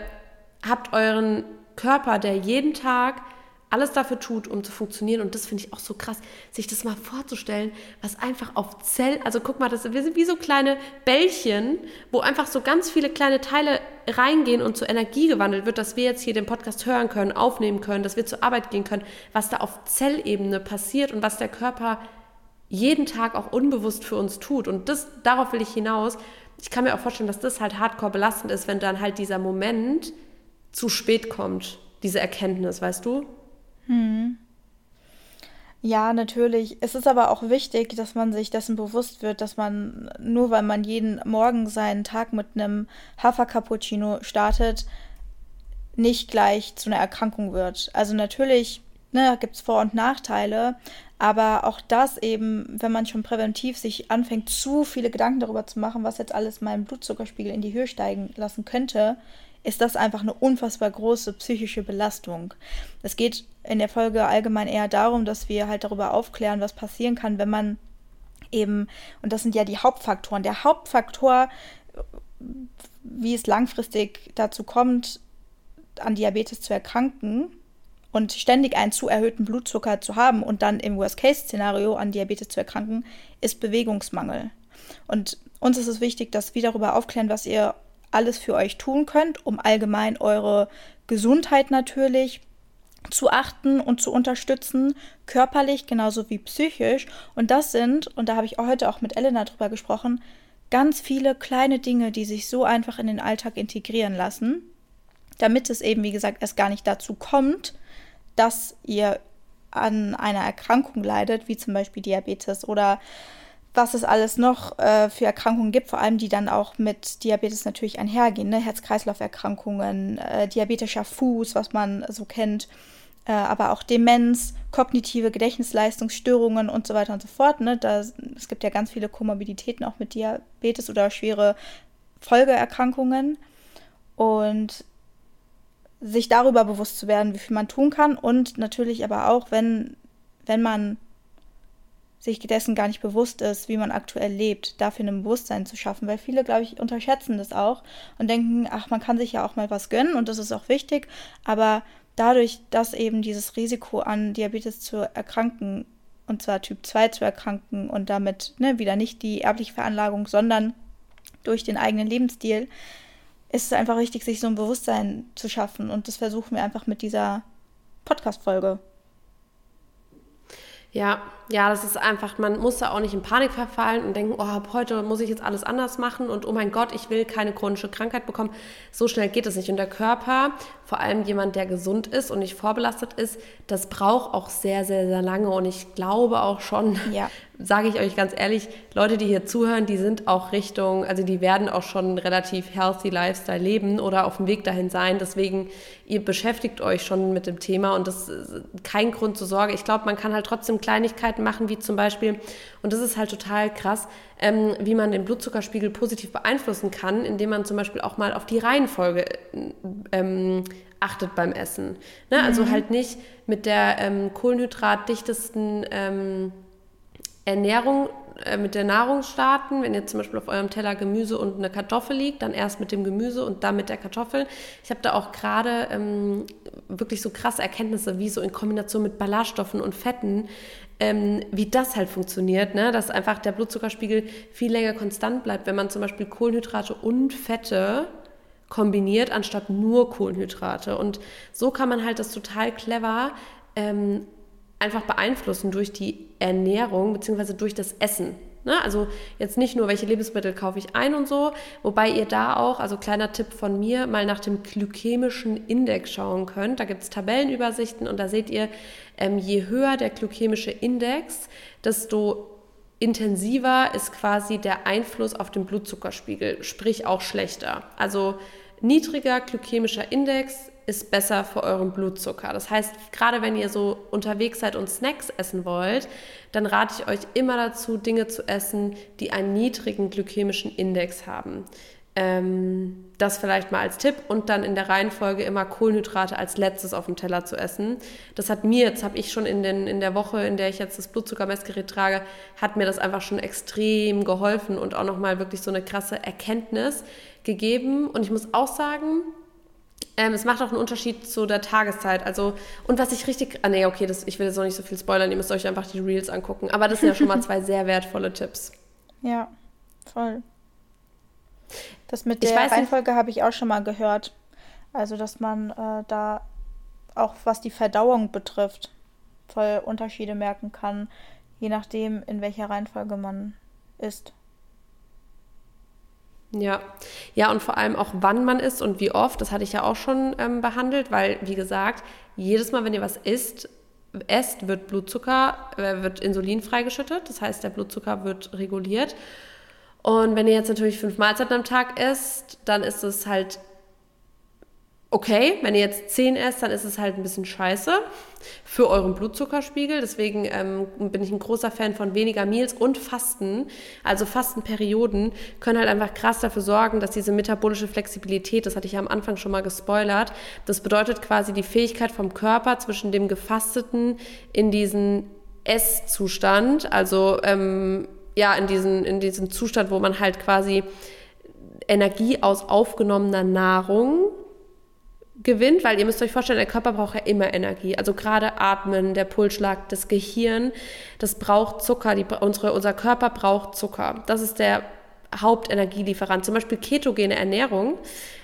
habt euren Körper, der jeden Tag alles dafür tut, um zu funktionieren. Und das finde ich auch so krass, sich das mal vorzustellen, was einfach auf Zellen, also guck mal, das, wir sind wie so kleine Bällchen, wo einfach so ganz viele kleine Teile reingehen und zur Energie gewandelt wird, dass wir jetzt hier den Podcast hören können, aufnehmen können, dass wir zur Arbeit gehen können, was da auf Zellebene passiert und was der Körper jeden Tag auch unbewusst für uns tut. Und das, darauf will ich hinaus. Ich kann mir auch vorstellen, dass das halt hardcore belastend ist, wenn dann halt dieser Moment zu spät kommt, diese Erkenntnis, weißt du? Hm. Ja, natürlich. Es ist aber auch wichtig, dass man sich dessen bewusst wird, dass man nur weil man jeden Morgen seinen Tag mit einem Hafercappuccino startet, nicht gleich zu einer Erkrankung wird. Also natürlich ne, gibt es Vor- und Nachteile, aber auch das eben, wenn man schon präventiv sich anfängt, zu viele Gedanken darüber zu machen, was jetzt alles meinen Blutzuckerspiegel in die Höhe steigen lassen könnte, ist das einfach eine unfassbar große psychische Belastung. Es geht in der Folge allgemein eher darum, dass wir halt darüber aufklären, was passieren kann, wenn man eben, und das sind ja die Hauptfaktoren, der Hauptfaktor, wie es langfristig dazu kommt, an Diabetes zu erkranken und ständig einen zu erhöhten Blutzucker zu haben und dann im Worst-Case-Szenario an Diabetes zu erkranken, ist Bewegungsmangel. Und uns ist es wichtig, dass wir darüber aufklären, was ihr alles für euch tun könnt, um allgemein eure Gesundheit natürlich zu achten und zu unterstützen, körperlich genauso wie psychisch. Und das sind, und da habe ich heute auch mit Elena drüber gesprochen, ganz viele kleine Dinge, die sich so einfach in den Alltag integrieren lassen, damit es eben, wie gesagt, erst gar nicht dazu kommt, dass ihr an einer Erkrankung leidet, wie zum Beispiel Diabetes oder was es alles noch äh, für Erkrankungen gibt, vor allem die dann auch mit Diabetes natürlich einhergehen, ne? Herz-Kreislauf-Erkrankungen, äh, diabetischer Fuß, was man so kennt, äh, aber auch Demenz, kognitive Gedächtnisleistungsstörungen und so weiter und so fort. Ne? Da, es gibt ja ganz viele Komorbiditäten auch mit Diabetes oder schwere Folgeerkrankungen und sich darüber bewusst zu werden, wie viel man tun kann und natürlich aber auch, wenn, wenn man sich dessen gar nicht bewusst ist, wie man aktuell lebt, dafür ein Bewusstsein zu schaffen, weil viele, glaube ich, unterschätzen das auch und denken, ach, man kann sich ja auch mal was gönnen und das ist auch wichtig, aber dadurch, dass eben dieses Risiko an Diabetes zu erkranken, und zwar Typ 2 zu erkranken und damit ne, wieder nicht die erbliche Veranlagung, sondern durch den eigenen Lebensstil, ist es einfach wichtig, sich so ein Bewusstsein zu schaffen. Und das versuchen wir einfach mit dieser Podcast-Folge. Ja, ja, das ist einfach, man muss da auch nicht in Panik verfallen und denken, oh, heute muss ich jetzt alles anders machen und oh mein Gott, ich will keine chronische Krankheit bekommen. So schnell geht es nicht. Und der Körper, vor allem jemand, der gesund ist und nicht vorbelastet ist, das braucht auch sehr, sehr, sehr lange. Und ich glaube auch schon, ja. sage ich euch ganz ehrlich, Leute, die hier zuhören, die sind auch Richtung, also die werden auch schon relativ healthy Lifestyle leben oder auf dem Weg dahin sein. Deswegen, ihr beschäftigt euch schon mit dem Thema und das ist kein Grund zur Sorge. Ich glaube, man kann halt trotzdem Kleinigkeiten machen, wie zum Beispiel, und das ist halt total krass, ähm, wie man den Blutzuckerspiegel positiv beeinflussen kann, indem man zum Beispiel auch mal auf die Reihenfolge ähm, achtet beim Essen. Ne? Also mhm. halt nicht mit der ähm, kohlenhydratdichtesten ähm, Ernährung äh, mit der Nahrung starten. Wenn jetzt zum Beispiel auf eurem Teller Gemüse und eine Kartoffel liegt, dann erst mit dem Gemüse und dann mit der Kartoffel. Ich habe da auch gerade ähm, wirklich so krasse Erkenntnisse, wie so in Kombination mit Ballaststoffen und Fetten, ähm, wie das halt funktioniert, ne? dass einfach der Blutzuckerspiegel viel länger konstant bleibt, wenn man zum Beispiel Kohlenhydrate und Fette kombiniert, anstatt nur Kohlenhydrate. Und so kann man halt das total clever ähm, einfach beeinflussen durch die Ernährung bzw. durch das Essen. Ne? Also jetzt nicht nur, welche Lebensmittel kaufe ich ein und so, wobei ihr da auch, also kleiner Tipp von mir, mal nach dem glykämischen Index schauen könnt. Da gibt es Tabellenübersichten und da seht ihr, ähm, je höher der glykämische Index, desto intensiver ist quasi der Einfluss auf den Blutzuckerspiegel, sprich auch schlechter. Also niedriger glykämischer Index ist besser für euren Blutzucker. Das heißt, gerade wenn ihr so unterwegs seid und Snacks essen wollt, dann rate ich euch immer dazu, Dinge zu essen, die einen niedrigen glykämischen Index haben. Ähm, das vielleicht mal als Tipp und dann in der Reihenfolge immer Kohlenhydrate als letztes auf dem Teller zu essen. Das hat mir, jetzt habe ich schon in, den, in der Woche, in der ich jetzt das Blutzuckermessgerät trage, hat mir das einfach schon extrem geholfen und auch nochmal wirklich so eine krasse Erkenntnis gegeben. Und ich muss auch sagen, ähm, es macht auch einen Unterschied zu der Tageszeit. Also, und was ich richtig. Ah, nee, okay, das, ich will jetzt noch nicht so viel spoilern, ihr müsst euch einfach die Reels angucken. Aber das sind ja schon mal zwei sehr wertvolle Tipps. Ja, voll. Das mit der Reihenfolge habe ich auch schon mal gehört. Also, dass man äh, da auch was die Verdauung betrifft, voll Unterschiede merken kann, je nachdem, in welcher Reihenfolge man isst. Ja, ja, und vor allem auch, wann man isst und wie oft. Das hatte ich ja auch schon ähm, behandelt, weil, wie gesagt, jedes Mal, wenn ihr was isst, esst, wird Blutzucker, äh, wird Insulin freigeschüttet. Das heißt, der Blutzucker wird reguliert. Und wenn ihr jetzt natürlich fünf Mahlzeiten am Tag isst, dann ist es halt okay. Wenn ihr jetzt zehn esst, dann ist es halt ein bisschen scheiße für euren Blutzuckerspiegel. Deswegen ähm, bin ich ein großer Fan von weniger Meals und Fasten. Also Fastenperioden können halt einfach krass dafür sorgen, dass diese metabolische Flexibilität, das hatte ich ja am Anfang schon mal gespoilert, das bedeutet quasi die Fähigkeit vom Körper zwischen dem Gefasteten in diesen Esszustand, also ähm, ja, in diesen, in diesen Zustand, wo man halt quasi Energie aus aufgenommener Nahrung gewinnt, weil ihr müsst euch vorstellen, der Körper braucht ja immer Energie. Also gerade Atmen, der Pulsschlag, das Gehirn, das braucht Zucker. Die, unsere, unser Körper braucht Zucker. Das ist der Hauptenergielieferant. Zum Beispiel ketogene Ernährung,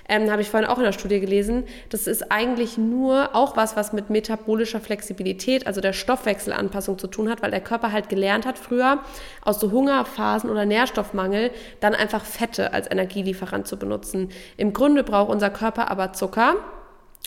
ähm, habe ich vorhin auch in der Studie gelesen. Das ist eigentlich nur auch was, was mit metabolischer Flexibilität, also der Stoffwechselanpassung zu tun hat, weil der Körper halt gelernt hat früher aus so Hungerphasen oder Nährstoffmangel dann einfach Fette als Energielieferant zu benutzen. Im Grunde braucht unser Körper aber Zucker.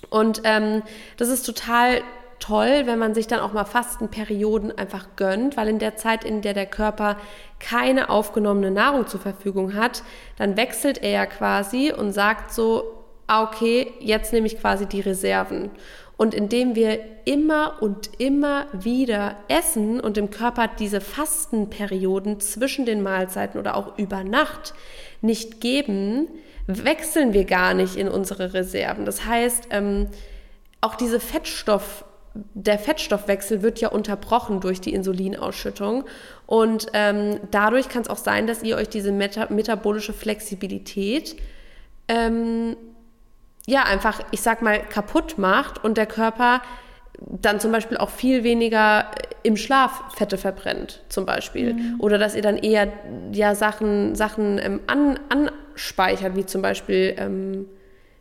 Und ähm, das ist total toll, wenn man sich dann auch mal Fastenperioden einfach gönnt, weil in der Zeit, in der der Körper keine aufgenommene Nahrung zur Verfügung hat, dann wechselt er ja quasi und sagt so, ah, okay, jetzt nehme ich quasi die Reserven. Und indem wir immer und immer wieder essen und dem Körper diese Fastenperioden zwischen den Mahlzeiten oder auch über Nacht nicht geben, wechseln wir gar nicht in unsere Reserven. Das heißt, ähm, auch diese Fettstoff, der Fettstoffwechsel wird ja unterbrochen durch die Insulinausschüttung. Und ähm, dadurch kann es auch sein, dass ihr euch diese meta metabolische Flexibilität ähm, ja einfach, ich sag mal, kaputt macht und der Körper dann zum Beispiel auch viel weniger im Schlaf Fette verbrennt, zum Beispiel. Mhm. Oder dass ihr dann eher ja, Sachen, Sachen ähm, an, anspeichert, wie zum Beispiel, ähm,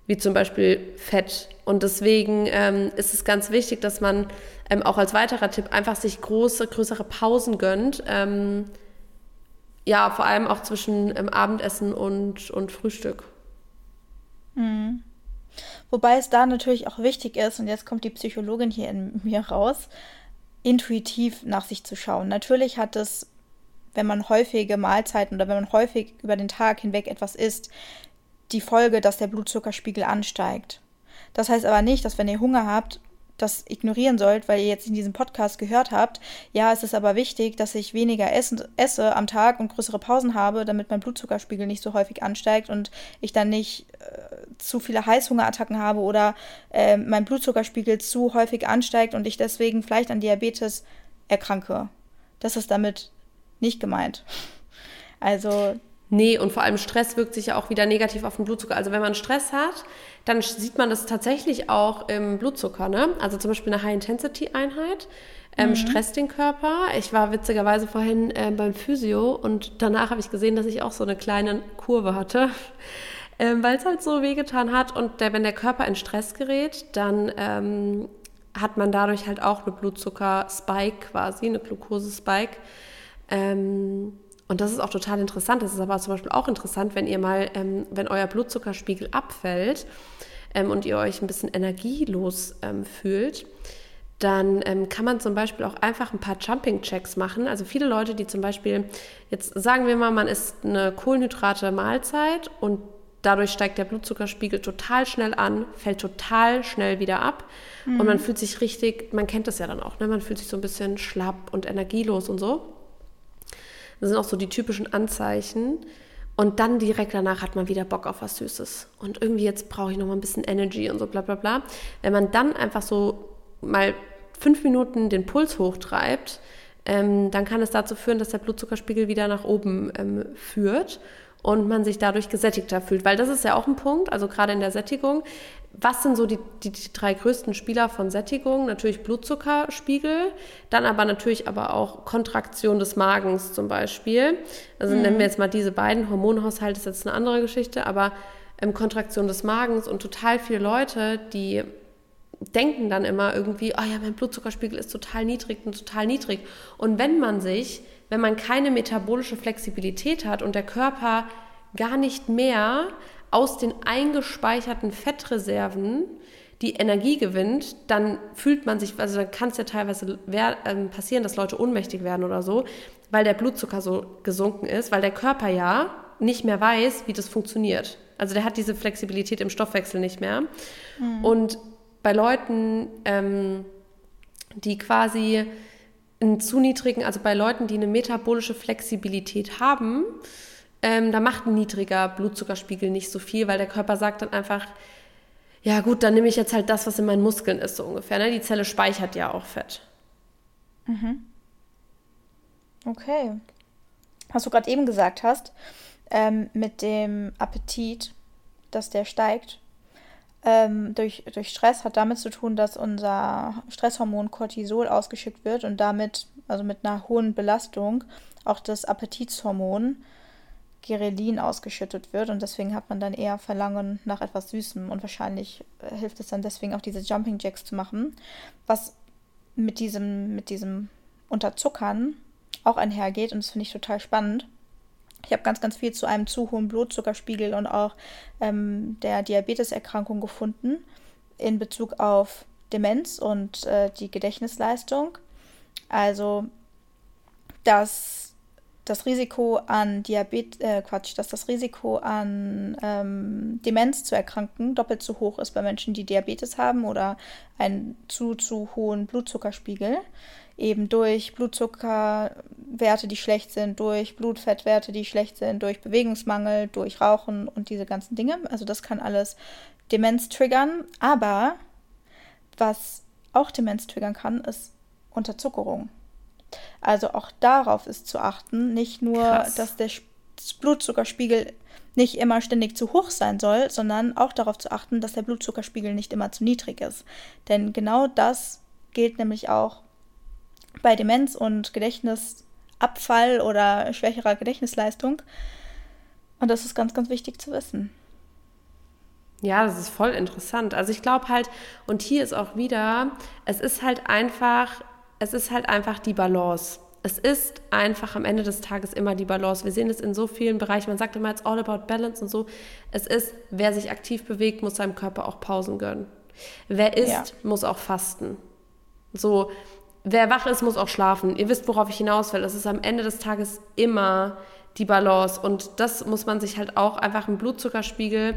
wie zum Beispiel Fett. Und deswegen ähm, ist es ganz wichtig, dass man ähm, auch als weiterer Tipp einfach sich große, größere Pausen gönnt. Ähm, ja, vor allem auch zwischen ähm, Abendessen und, und Frühstück. Mhm. Wobei es da natürlich auch wichtig ist, und jetzt kommt die Psychologin hier in mir raus, intuitiv nach sich zu schauen. Natürlich hat es, wenn man häufige Mahlzeiten oder wenn man häufig über den Tag hinweg etwas isst, die Folge, dass der Blutzuckerspiegel ansteigt. Das heißt aber nicht, dass wenn ihr Hunger habt, das ignorieren sollt, weil ihr jetzt in diesem Podcast gehört habt, ja, es ist aber wichtig, dass ich weniger essen, esse am Tag und größere Pausen habe, damit mein Blutzuckerspiegel nicht so häufig ansteigt und ich dann nicht äh, zu viele Heißhungerattacken habe oder äh, mein Blutzuckerspiegel zu häufig ansteigt und ich deswegen vielleicht an Diabetes erkranke. Das ist damit nicht gemeint. Also Nee, und vor allem Stress wirkt sich ja auch wieder negativ auf den Blutzucker. Also wenn man Stress hat, dann sieht man das tatsächlich auch im Blutzucker. Ne? Also zum Beispiel eine High-Intensity-Einheit ähm, mhm. stresst den Körper. Ich war witzigerweise vorhin äh, beim Physio und danach habe ich gesehen, dass ich auch so eine kleine Kurve hatte. Ähm, weil es halt so wehgetan hat und der, wenn der Körper in Stress gerät, dann ähm, hat man dadurch halt auch eine Blutzucker-Spike quasi, eine Glucose-Spike. Ähm, und das ist auch total interessant. Das ist aber zum Beispiel auch interessant, wenn ihr mal, ähm, wenn euer Blutzuckerspiegel abfällt ähm, und ihr euch ein bisschen energielos ähm, fühlt, dann ähm, kann man zum Beispiel auch einfach ein paar Jumping-Checks machen. Also viele Leute, die zum Beispiel, jetzt sagen wir mal, man isst eine Kohlenhydrate Mahlzeit und dadurch steigt der Blutzuckerspiegel total schnell an, fällt total schnell wieder ab mhm. und man fühlt sich richtig, man kennt das ja dann auch, ne? man fühlt sich so ein bisschen schlapp und energielos und so. Das sind auch so die typischen Anzeichen. Und dann direkt danach hat man wieder Bock auf was Süßes. Und irgendwie jetzt brauche ich noch mal ein bisschen Energy und so bla bla bla. Wenn man dann einfach so mal fünf Minuten den Puls hochtreibt, ähm, dann kann es dazu führen, dass der Blutzuckerspiegel wieder nach oben ähm, führt und man sich dadurch gesättigter fühlt. Weil das ist ja auch ein Punkt, also gerade in der Sättigung. Was sind so die, die, die, drei größten Spieler von Sättigung? Natürlich Blutzuckerspiegel, dann aber natürlich aber auch Kontraktion des Magens zum Beispiel. Also mhm. nennen wir jetzt mal diese beiden. Hormonhaushalt ist jetzt eine andere Geschichte, aber ähm, Kontraktion des Magens und total viele Leute, die denken dann immer irgendwie, oh ja, mein Blutzuckerspiegel ist total niedrig und total niedrig. Und wenn man sich wenn man keine metabolische Flexibilität hat und der Körper gar nicht mehr aus den eingespeicherten Fettreserven die Energie gewinnt, dann fühlt man sich, also dann kann es ja teilweise äh, passieren, dass Leute ohnmächtig werden oder so, weil der Blutzucker so gesunken ist, weil der Körper ja nicht mehr weiß, wie das funktioniert. Also der hat diese Flexibilität im Stoffwechsel nicht mehr. Mhm. Und bei Leuten, ähm, die quasi einen zu niedrigen, also bei Leuten, die eine metabolische Flexibilität haben, ähm, da macht ein niedriger Blutzuckerspiegel nicht so viel, weil der Körper sagt dann einfach, ja gut, dann nehme ich jetzt halt das, was in meinen Muskeln ist, so ungefähr. Ne? Die Zelle speichert ja auch Fett. Mhm. Okay. Was du gerade eben gesagt hast, ähm, mit dem Appetit, dass der steigt, ähm, durch, durch Stress hat damit zu tun, dass unser Stresshormon Cortisol ausgeschickt wird und damit, also mit einer hohen Belastung, auch das Appetitshormon Gerelin ausgeschüttet wird und deswegen hat man dann eher Verlangen nach etwas Süßem und wahrscheinlich äh, hilft es dann deswegen auch diese Jumping Jacks zu machen, was mit diesem, mit diesem Unterzuckern auch einhergeht und das finde ich total spannend. Ich habe ganz, ganz viel zu einem zu hohen Blutzuckerspiegel und auch ähm, der Diabeteserkrankung gefunden in Bezug auf Demenz und äh, die Gedächtnisleistung. Also, dass das Risiko an Diabetes, äh, Quatsch, dass das Risiko an ähm, Demenz zu erkranken doppelt so hoch ist bei Menschen, die Diabetes haben oder einen zu, zu hohen Blutzuckerspiegel eben durch Blutzuckerwerte, die schlecht sind, durch Blutfettwerte, die schlecht sind, durch Bewegungsmangel, durch Rauchen und diese ganzen Dinge. Also das kann alles Demenz triggern. Aber was auch Demenz triggern kann, ist Unterzuckerung. Also auch darauf ist zu achten, nicht nur, Krass. dass der Blutzuckerspiegel nicht immer ständig zu hoch sein soll, sondern auch darauf zu achten, dass der Blutzuckerspiegel nicht immer zu niedrig ist. Denn genau das gilt nämlich auch bei Demenz und Gedächtnisabfall oder schwächerer Gedächtnisleistung. Und das ist ganz, ganz wichtig zu wissen. Ja, das ist voll interessant. Also ich glaube halt, und hier ist auch wieder, es ist halt einfach, es ist halt einfach die Balance. Es ist einfach am Ende des Tages immer die Balance. Wir sehen es in so vielen Bereichen. Man sagt immer, it's all about balance und so. Es ist, wer sich aktiv bewegt, muss seinem Körper auch Pausen gönnen. Wer isst, ja. muss auch fasten. So, wer wach ist, muss auch schlafen. Ihr wisst, worauf ich hinaus will. Es ist am Ende des Tages immer die Balance. Und das muss man sich halt auch einfach im Blutzuckerspiegel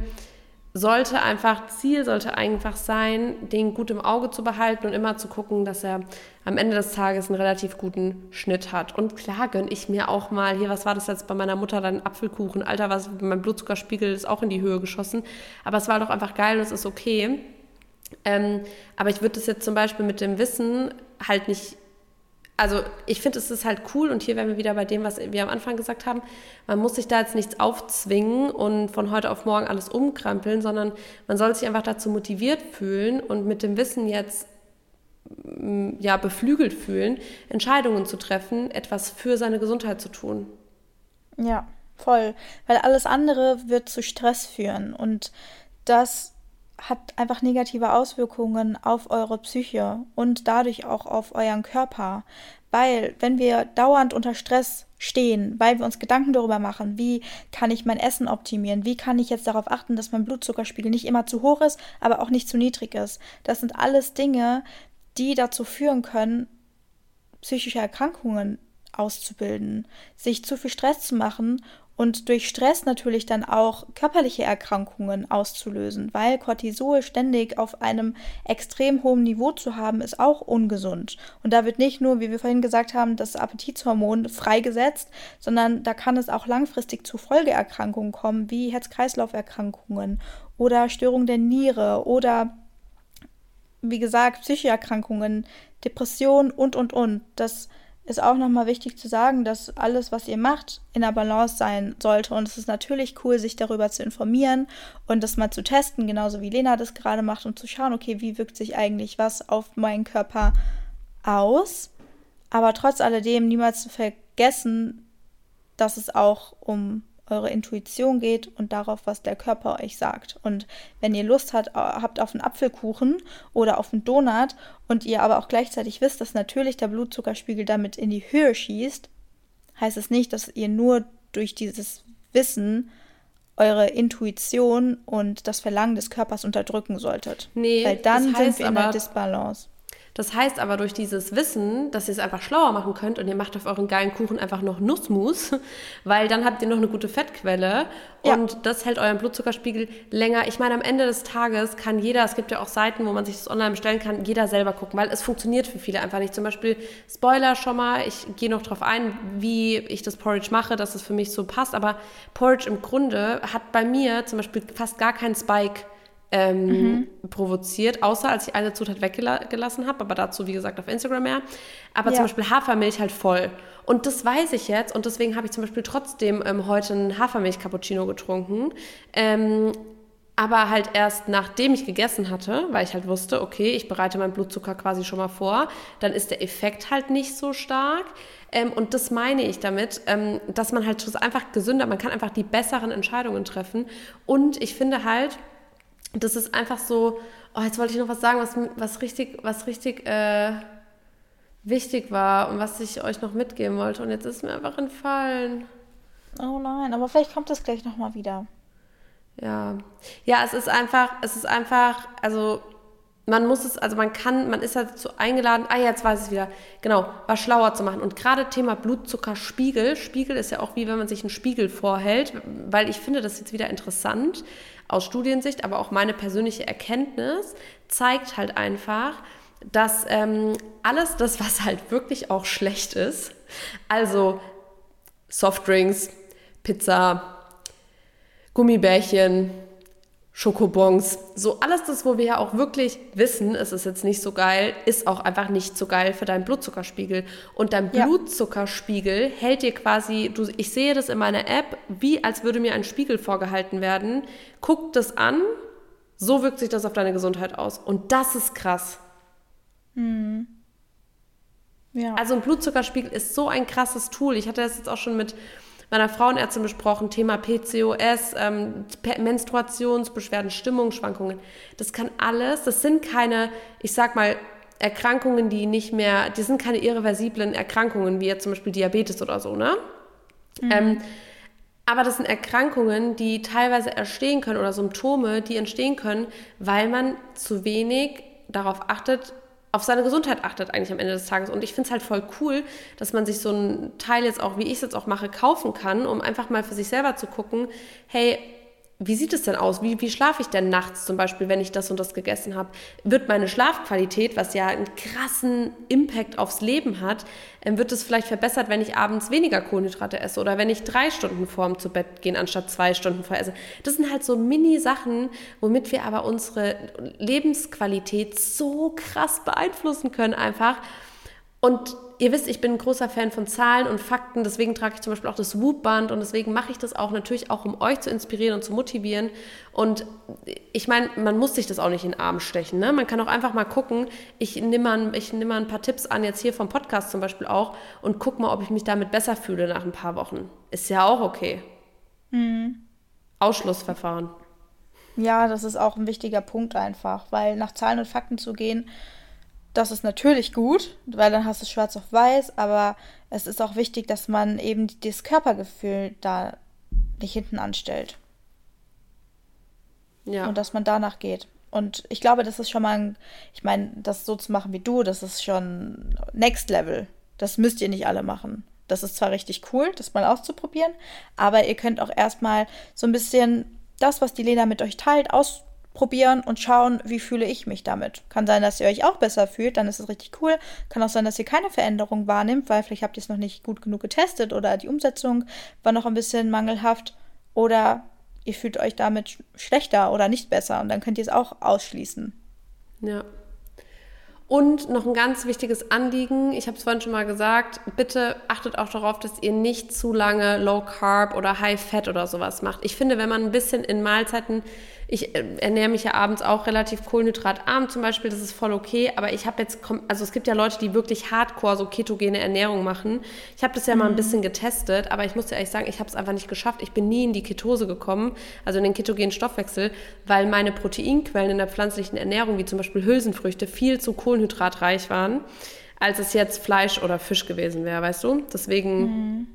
sollte einfach, Ziel sollte einfach sein, den gut im Auge zu behalten und immer zu gucken, dass er am Ende des Tages einen relativ guten Schnitt hat. Und klar gönne ich mir auch mal, hier, was war das jetzt bei meiner Mutter, dann Apfelkuchen, Alter, was, mein Blutzuckerspiegel ist auch in die Höhe geschossen. Aber es war doch einfach geil und es ist okay. Ähm, aber ich würde das jetzt zum Beispiel mit dem Wissen halt nicht also ich finde, es ist halt cool und hier wären wir wieder bei dem, was wir am Anfang gesagt haben. Man muss sich da jetzt nichts aufzwingen und von heute auf morgen alles umkrempeln, sondern man soll sich einfach dazu motiviert fühlen und mit dem Wissen jetzt mm, ja beflügelt fühlen, Entscheidungen zu treffen, etwas für seine Gesundheit zu tun. Ja, voll, weil alles andere wird zu Stress führen und das hat einfach negative Auswirkungen auf eure Psyche und dadurch auch auf euren Körper. Weil wenn wir dauernd unter Stress stehen, weil wir uns Gedanken darüber machen, wie kann ich mein Essen optimieren, wie kann ich jetzt darauf achten, dass mein Blutzuckerspiegel nicht immer zu hoch ist, aber auch nicht zu niedrig ist. Das sind alles Dinge, die dazu führen können, psychische Erkrankungen auszubilden, sich zu viel Stress zu machen und durch Stress natürlich dann auch körperliche Erkrankungen auszulösen, weil Cortisol ständig auf einem extrem hohen Niveau zu haben, ist auch ungesund. Und da wird nicht nur, wie wir vorhin gesagt haben, das Appetithormon freigesetzt, sondern da kann es auch langfristig zu Folgeerkrankungen kommen, wie Herz-Kreislauf-Erkrankungen oder Störung der Niere oder wie gesagt, Psychoerkrankungen, Depressionen und, und, und. Das ist auch nochmal wichtig zu sagen, dass alles, was ihr macht, in der Balance sein sollte. Und es ist natürlich cool, sich darüber zu informieren und das mal zu testen, genauso wie Lena das gerade macht, um zu schauen, okay, wie wirkt sich eigentlich was auf meinen Körper aus. Aber trotz alledem niemals zu vergessen, dass es auch um eure Intuition geht und darauf, was der Körper euch sagt. Und wenn ihr Lust hat, habt auf einen Apfelkuchen oder auf einen Donut und ihr aber auch gleichzeitig wisst, dass natürlich der Blutzuckerspiegel damit in die Höhe schießt, heißt es nicht, dass ihr nur durch dieses Wissen eure Intuition und das Verlangen des Körpers unterdrücken solltet. Nee, Weil dann das heißt sind wir in einer Disbalance. Das heißt aber durch dieses Wissen, dass ihr es einfach schlauer machen könnt und ihr macht auf euren geilen Kuchen einfach noch Nussmus, weil dann habt ihr noch eine gute Fettquelle und ja. das hält euren Blutzuckerspiegel länger. Ich meine, am Ende des Tages kann jeder, es gibt ja auch Seiten, wo man sich das online bestellen kann, jeder selber gucken, weil es funktioniert für viele einfach nicht. Zum Beispiel Spoiler schon mal, ich gehe noch drauf ein, wie ich das Porridge mache, dass es für mich so passt, aber Porridge im Grunde hat bei mir zum Beispiel fast gar keinen Spike ähm, mhm. provoziert, außer als ich eine Zutat weggelassen habe, aber dazu, wie gesagt, auf Instagram mehr. Aber ja. zum Beispiel Hafermilch halt voll. Und das weiß ich jetzt und deswegen habe ich zum Beispiel trotzdem ähm, heute einen Hafermilch-Cappuccino getrunken. Ähm, aber halt erst nachdem ich gegessen hatte, weil ich halt wusste, okay, ich bereite meinen Blutzucker quasi schon mal vor, dann ist der Effekt halt nicht so stark. Ähm, und das meine ich damit, ähm, dass man halt einfach gesünder, man kann einfach die besseren Entscheidungen treffen. Und ich finde halt, das ist einfach so, oh, jetzt wollte ich noch was sagen, was, was richtig, was richtig äh, wichtig war und was ich euch noch mitgeben wollte. Und jetzt ist mir einfach entfallen. Oh nein, aber vielleicht kommt das gleich nochmal wieder. Ja. Ja, es ist einfach, es ist einfach, also man muss es, also man kann, man ist dazu eingeladen, ah jetzt weiß ich es wieder, genau, was schlauer zu machen. Und gerade Thema Blutzuckerspiegel, Spiegel ist ja auch wie wenn man sich einen Spiegel vorhält, weil ich finde das jetzt wieder interessant aus Studiensicht, aber auch meine persönliche Erkenntnis zeigt halt einfach, dass ähm, alles das, was halt wirklich auch schlecht ist, also Softdrinks, Pizza, Gummibärchen, Schokobons, so alles das, wo wir ja auch wirklich wissen, es ist jetzt nicht so geil, ist auch einfach nicht so geil für deinen Blutzuckerspiegel. Und dein ja. Blutzuckerspiegel hält dir quasi, du, ich sehe das in meiner App, wie als würde mir ein Spiegel vorgehalten werden. Guck das an, so wirkt sich das auf deine Gesundheit aus. Und das ist krass. Mhm. Ja. Also ein Blutzuckerspiegel ist so ein krasses Tool. Ich hatte das jetzt auch schon mit meiner Frauenärztin besprochen, Thema PCOS, ähm, Menstruationsbeschwerden, Stimmungsschwankungen. Das kann alles, das sind keine, ich sag mal, Erkrankungen, die nicht mehr, die sind keine irreversiblen Erkrankungen, wie jetzt zum Beispiel Diabetes oder so, ne? Mhm. Ähm, aber das sind Erkrankungen, die teilweise entstehen können oder Symptome, die entstehen können, weil man zu wenig darauf achtet, auf seine Gesundheit achtet eigentlich am Ende des Tages. Und ich finde es halt voll cool, dass man sich so ein Teil jetzt auch, wie ich es jetzt auch mache, kaufen kann, um einfach mal für sich selber zu gucken, hey, wie sieht es denn aus? Wie, wie schlafe ich denn nachts zum Beispiel, wenn ich das und das gegessen habe? Wird meine Schlafqualität, was ja einen krassen Impact aufs Leben hat, ähm, wird es vielleicht verbessert, wenn ich abends weniger Kohlenhydrate esse oder wenn ich drei Stunden vorm zu Bett gehen anstatt zwei Stunden vorher esse? Das sind halt so Mini-Sachen, womit wir aber unsere Lebensqualität so krass beeinflussen können einfach. Und ihr wisst, ich bin ein großer Fan von Zahlen und Fakten, deswegen trage ich zum Beispiel auch das Whoop-Band und deswegen mache ich das auch natürlich auch, um euch zu inspirieren und zu motivieren. Und ich meine, man muss sich das auch nicht in den Arm stechen. Ne? Man kann auch einfach mal gucken, ich nehme mal, nehm mal ein paar Tipps an, jetzt hier vom Podcast zum Beispiel auch, und guck mal, ob ich mich damit besser fühle nach ein paar Wochen. Ist ja auch okay. Mhm. Ausschlussverfahren. Ja, das ist auch ein wichtiger Punkt einfach, weil nach Zahlen und Fakten zu gehen, das ist natürlich gut, weil dann hast du schwarz auf weiß, aber es ist auch wichtig, dass man eben das Körpergefühl da nicht hinten anstellt. Ja. Und dass man danach geht. Und ich glaube, das ist schon mal, ein, ich meine, das so zu machen wie du, das ist schon Next Level. Das müsst ihr nicht alle machen. Das ist zwar richtig cool, das mal auszuprobieren, aber ihr könnt auch erstmal so ein bisschen das, was die Lena mit euch teilt, aus, probieren und schauen, wie fühle ich mich damit. Kann sein, dass ihr euch auch besser fühlt, dann ist es richtig cool. Kann auch sein, dass ihr keine Veränderung wahrnimmt, weil vielleicht habt ihr es noch nicht gut genug getestet oder die Umsetzung war noch ein bisschen mangelhaft oder ihr fühlt euch damit schlechter oder nicht besser und dann könnt ihr es auch ausschließen. Ja. Und noch ein ganz wichtiges Anliegen, ich habe es vorhin schon mal gesagt, bitte achtet auch darauf, dass ihr nicht zu lange Low Carb oder High Fat oder sowas macht. Ich finde, wenn man ein bisschen in Mahlzeiten ich äh, ernähre mich ja abends auch relativ kohlenhydratarm zum Beispiel, das ist voll okay, aber ich habe jetzt, also es gibt ja Leute, die wirklich hardcore so ketogene Ernährung machen. Ich habe das ja mhm. mal ein mhm. bisschen getestet, aber ich muss dir ehrlich sagen, ich habe es einfach nicht geschafft. Ich bin nie in die Ketose gekommen, also in den ketogenen Stoffwechsel, weil meine Proteinquellen in der pflanzlichen Ernährung, wie zum Beispiel Hülsenfrüchte, viel zu kohlenhydratreich waren, als es jetzt Fleisch oder Fisch gewesen wäre, weißt du? Deswegen, mhm.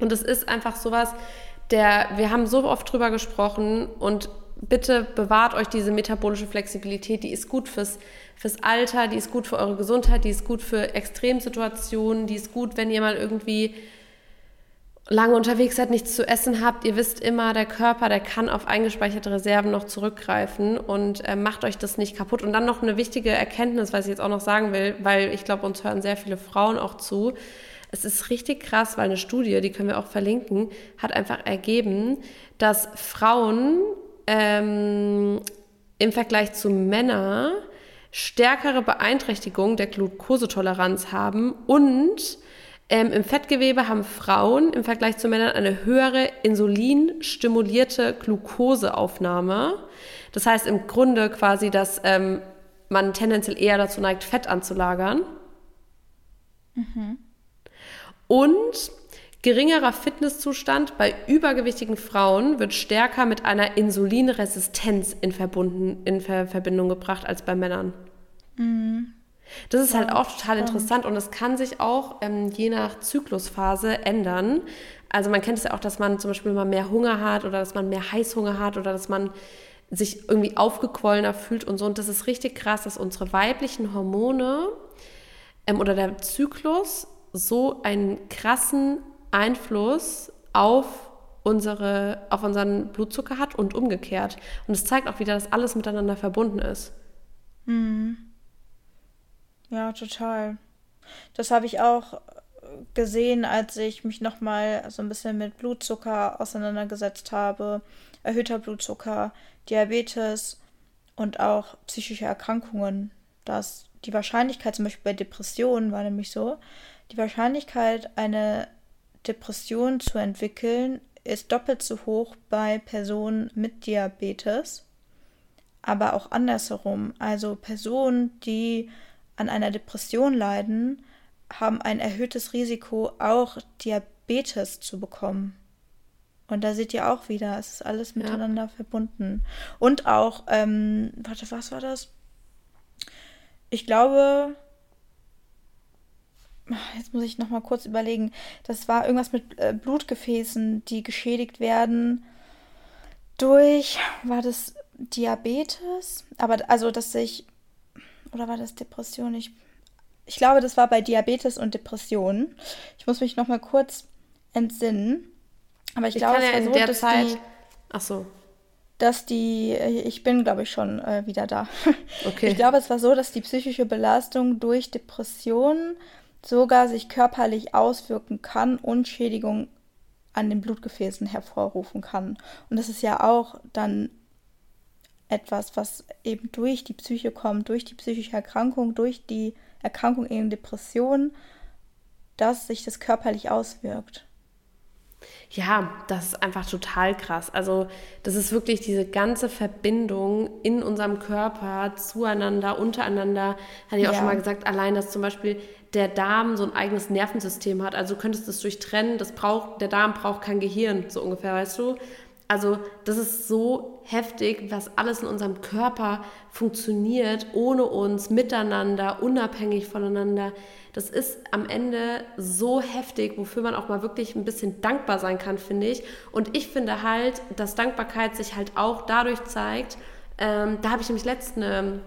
und es ist einfach sowas, der, wir haben so oft drüber gesprochen und bitte bewahrt euch diese metabolische Flexibilität. Die ist gut fürs, fürs Alter, die ist gut für eure Gesundheit, die ist gut für Extremsituationen, die ist gut, wenn ihr mal irgendwie lange unterwegs seid, nichts zu essen habt. Ihr wisst immer, der Körper, der kann auf eingespeicherte Reserven noch zurückgreifen und äh, macht euch das nicht kaputt. Und dann noch eine wichtige Erkenntnis, was ich jetzt auch noch sagen will, weil ich glaube, uns hören sehr viele Frauen auch zu. Es ist richtig krass, weil eine Studie, die können wir auch verlinken, hat einfach ergeben, dass Frauen ähm, im Vergleich zu Männern stärkere Beeinträchtigung der Glukosetoleranz haben und ähm, im Fettgewebe haben Frauen im Vergleich zu Männern eine höhere insulinstimulierte Glukoseaufnahme. Das heißt im Grunde quasi, dass ähm, man tendenziell eher dazu neigt, Fett anzulagern. Mhm. Und Geringerer Fitnesszustand bei übergewichtigen Frauen wird stärker mit einer Insulinresistenz in, verbunden, in Ver Verbindung gebracht als bei Männern. Mhm. Das ist halt ja, halt auch total interessant und es kann sich auch ähm, je nach Zyklusphase ändern. Also man kennt es ja auch, dass man zum Beispiel mal mehr Hunger hat oder dass man mehr Heißhunger hat oder dass man sich irgendwie aufgequollener fühlt und so. Und das ist richtig krass, dass unsere weiblichen Hormone ähm, oder der Zyklus so einen krassen Einfluss auf unsere, auf unseren Blutzucker hat und umgekehrt. Und es zeigt auch wieder, dass alles miteinander verbunden ist. Mhm. Ja, total. Das habe ich auch gesehen, als ich mich nochmal so ein bisschen mit Blutzucker auseinandergesetzt habe. Erhöhter Blutzucker, Diabetes und auch psychische Erkrankungen. Dass die Wahrscheinlichkeit, zum Beispiel bei Depressionen war nämlich so, die Wahrscheinlichkeit, eine Depression zu entwickeln, ist doppelt so hoch bei Personen mit Diabetes, aber auch andersherum. Also Personen, die an einer Depression leiden, haben ein erhöhtes Risiko, auch Diabetes zu bekommen. Und da seht ihr auch wieder, es ist alles miteinander ja. verbunden. Und auch, ähm, warte, was war das? Ich glaube, jetzt muss ich noch mal kurz überlegen, das war irgendwas mit äh, Blutgefäßen, die geschädigt werden durch, war das Diabetes? Aber also, dass sich, oder war das Depression? Ich, ich glaube, das war bei Diabetes und Depression. Ich muss mich noch mal kurz entsinnen. Aber ich, ich glaube, es war ja in so, der Zeit. Die, ach so. dass die, ich bin, glaube ich, schon äh, wieder da. Okay. Ich glaube, es war so, dass die psychische Belastung durch Depressionen sogar sich körperlich auswirken kann und Schädigung an den Blutgefäßen hervorrufen kann. Und das ist ja auch dann etwas, was eben durch die Psyche kommt, durch die psychische Erkrankung, durch die Erkrankung in Depression, dass sich das körperlich auswirkt. Ja, das ist einfach total krass. Also das ist wirklich diese ganze Verbindung in unserem Körper zueinander, untereinander. Hatte ich ja. auch schon mal gesagt, allein, dass zum Beispiel der Darm so ein eigenes Nervensystem hat. Also du könntest das durchtrennen, das braucht, der Darm braucht kein Gehirn, so ungefähr, weißt du? Also das ist so heftig, was alles in unserem Körper funktioniert, ohne uns, miteinander, unabhängig voneinander. Das ist am Ende so heftig, wofür man auch mal wirklich ein bisschen dankbar sein kann, finde ich. Und ich finde halt, dass Dankbarkeit sich halt auch dadurch zeigt, ähm, da habe ich nämlich letztens eine,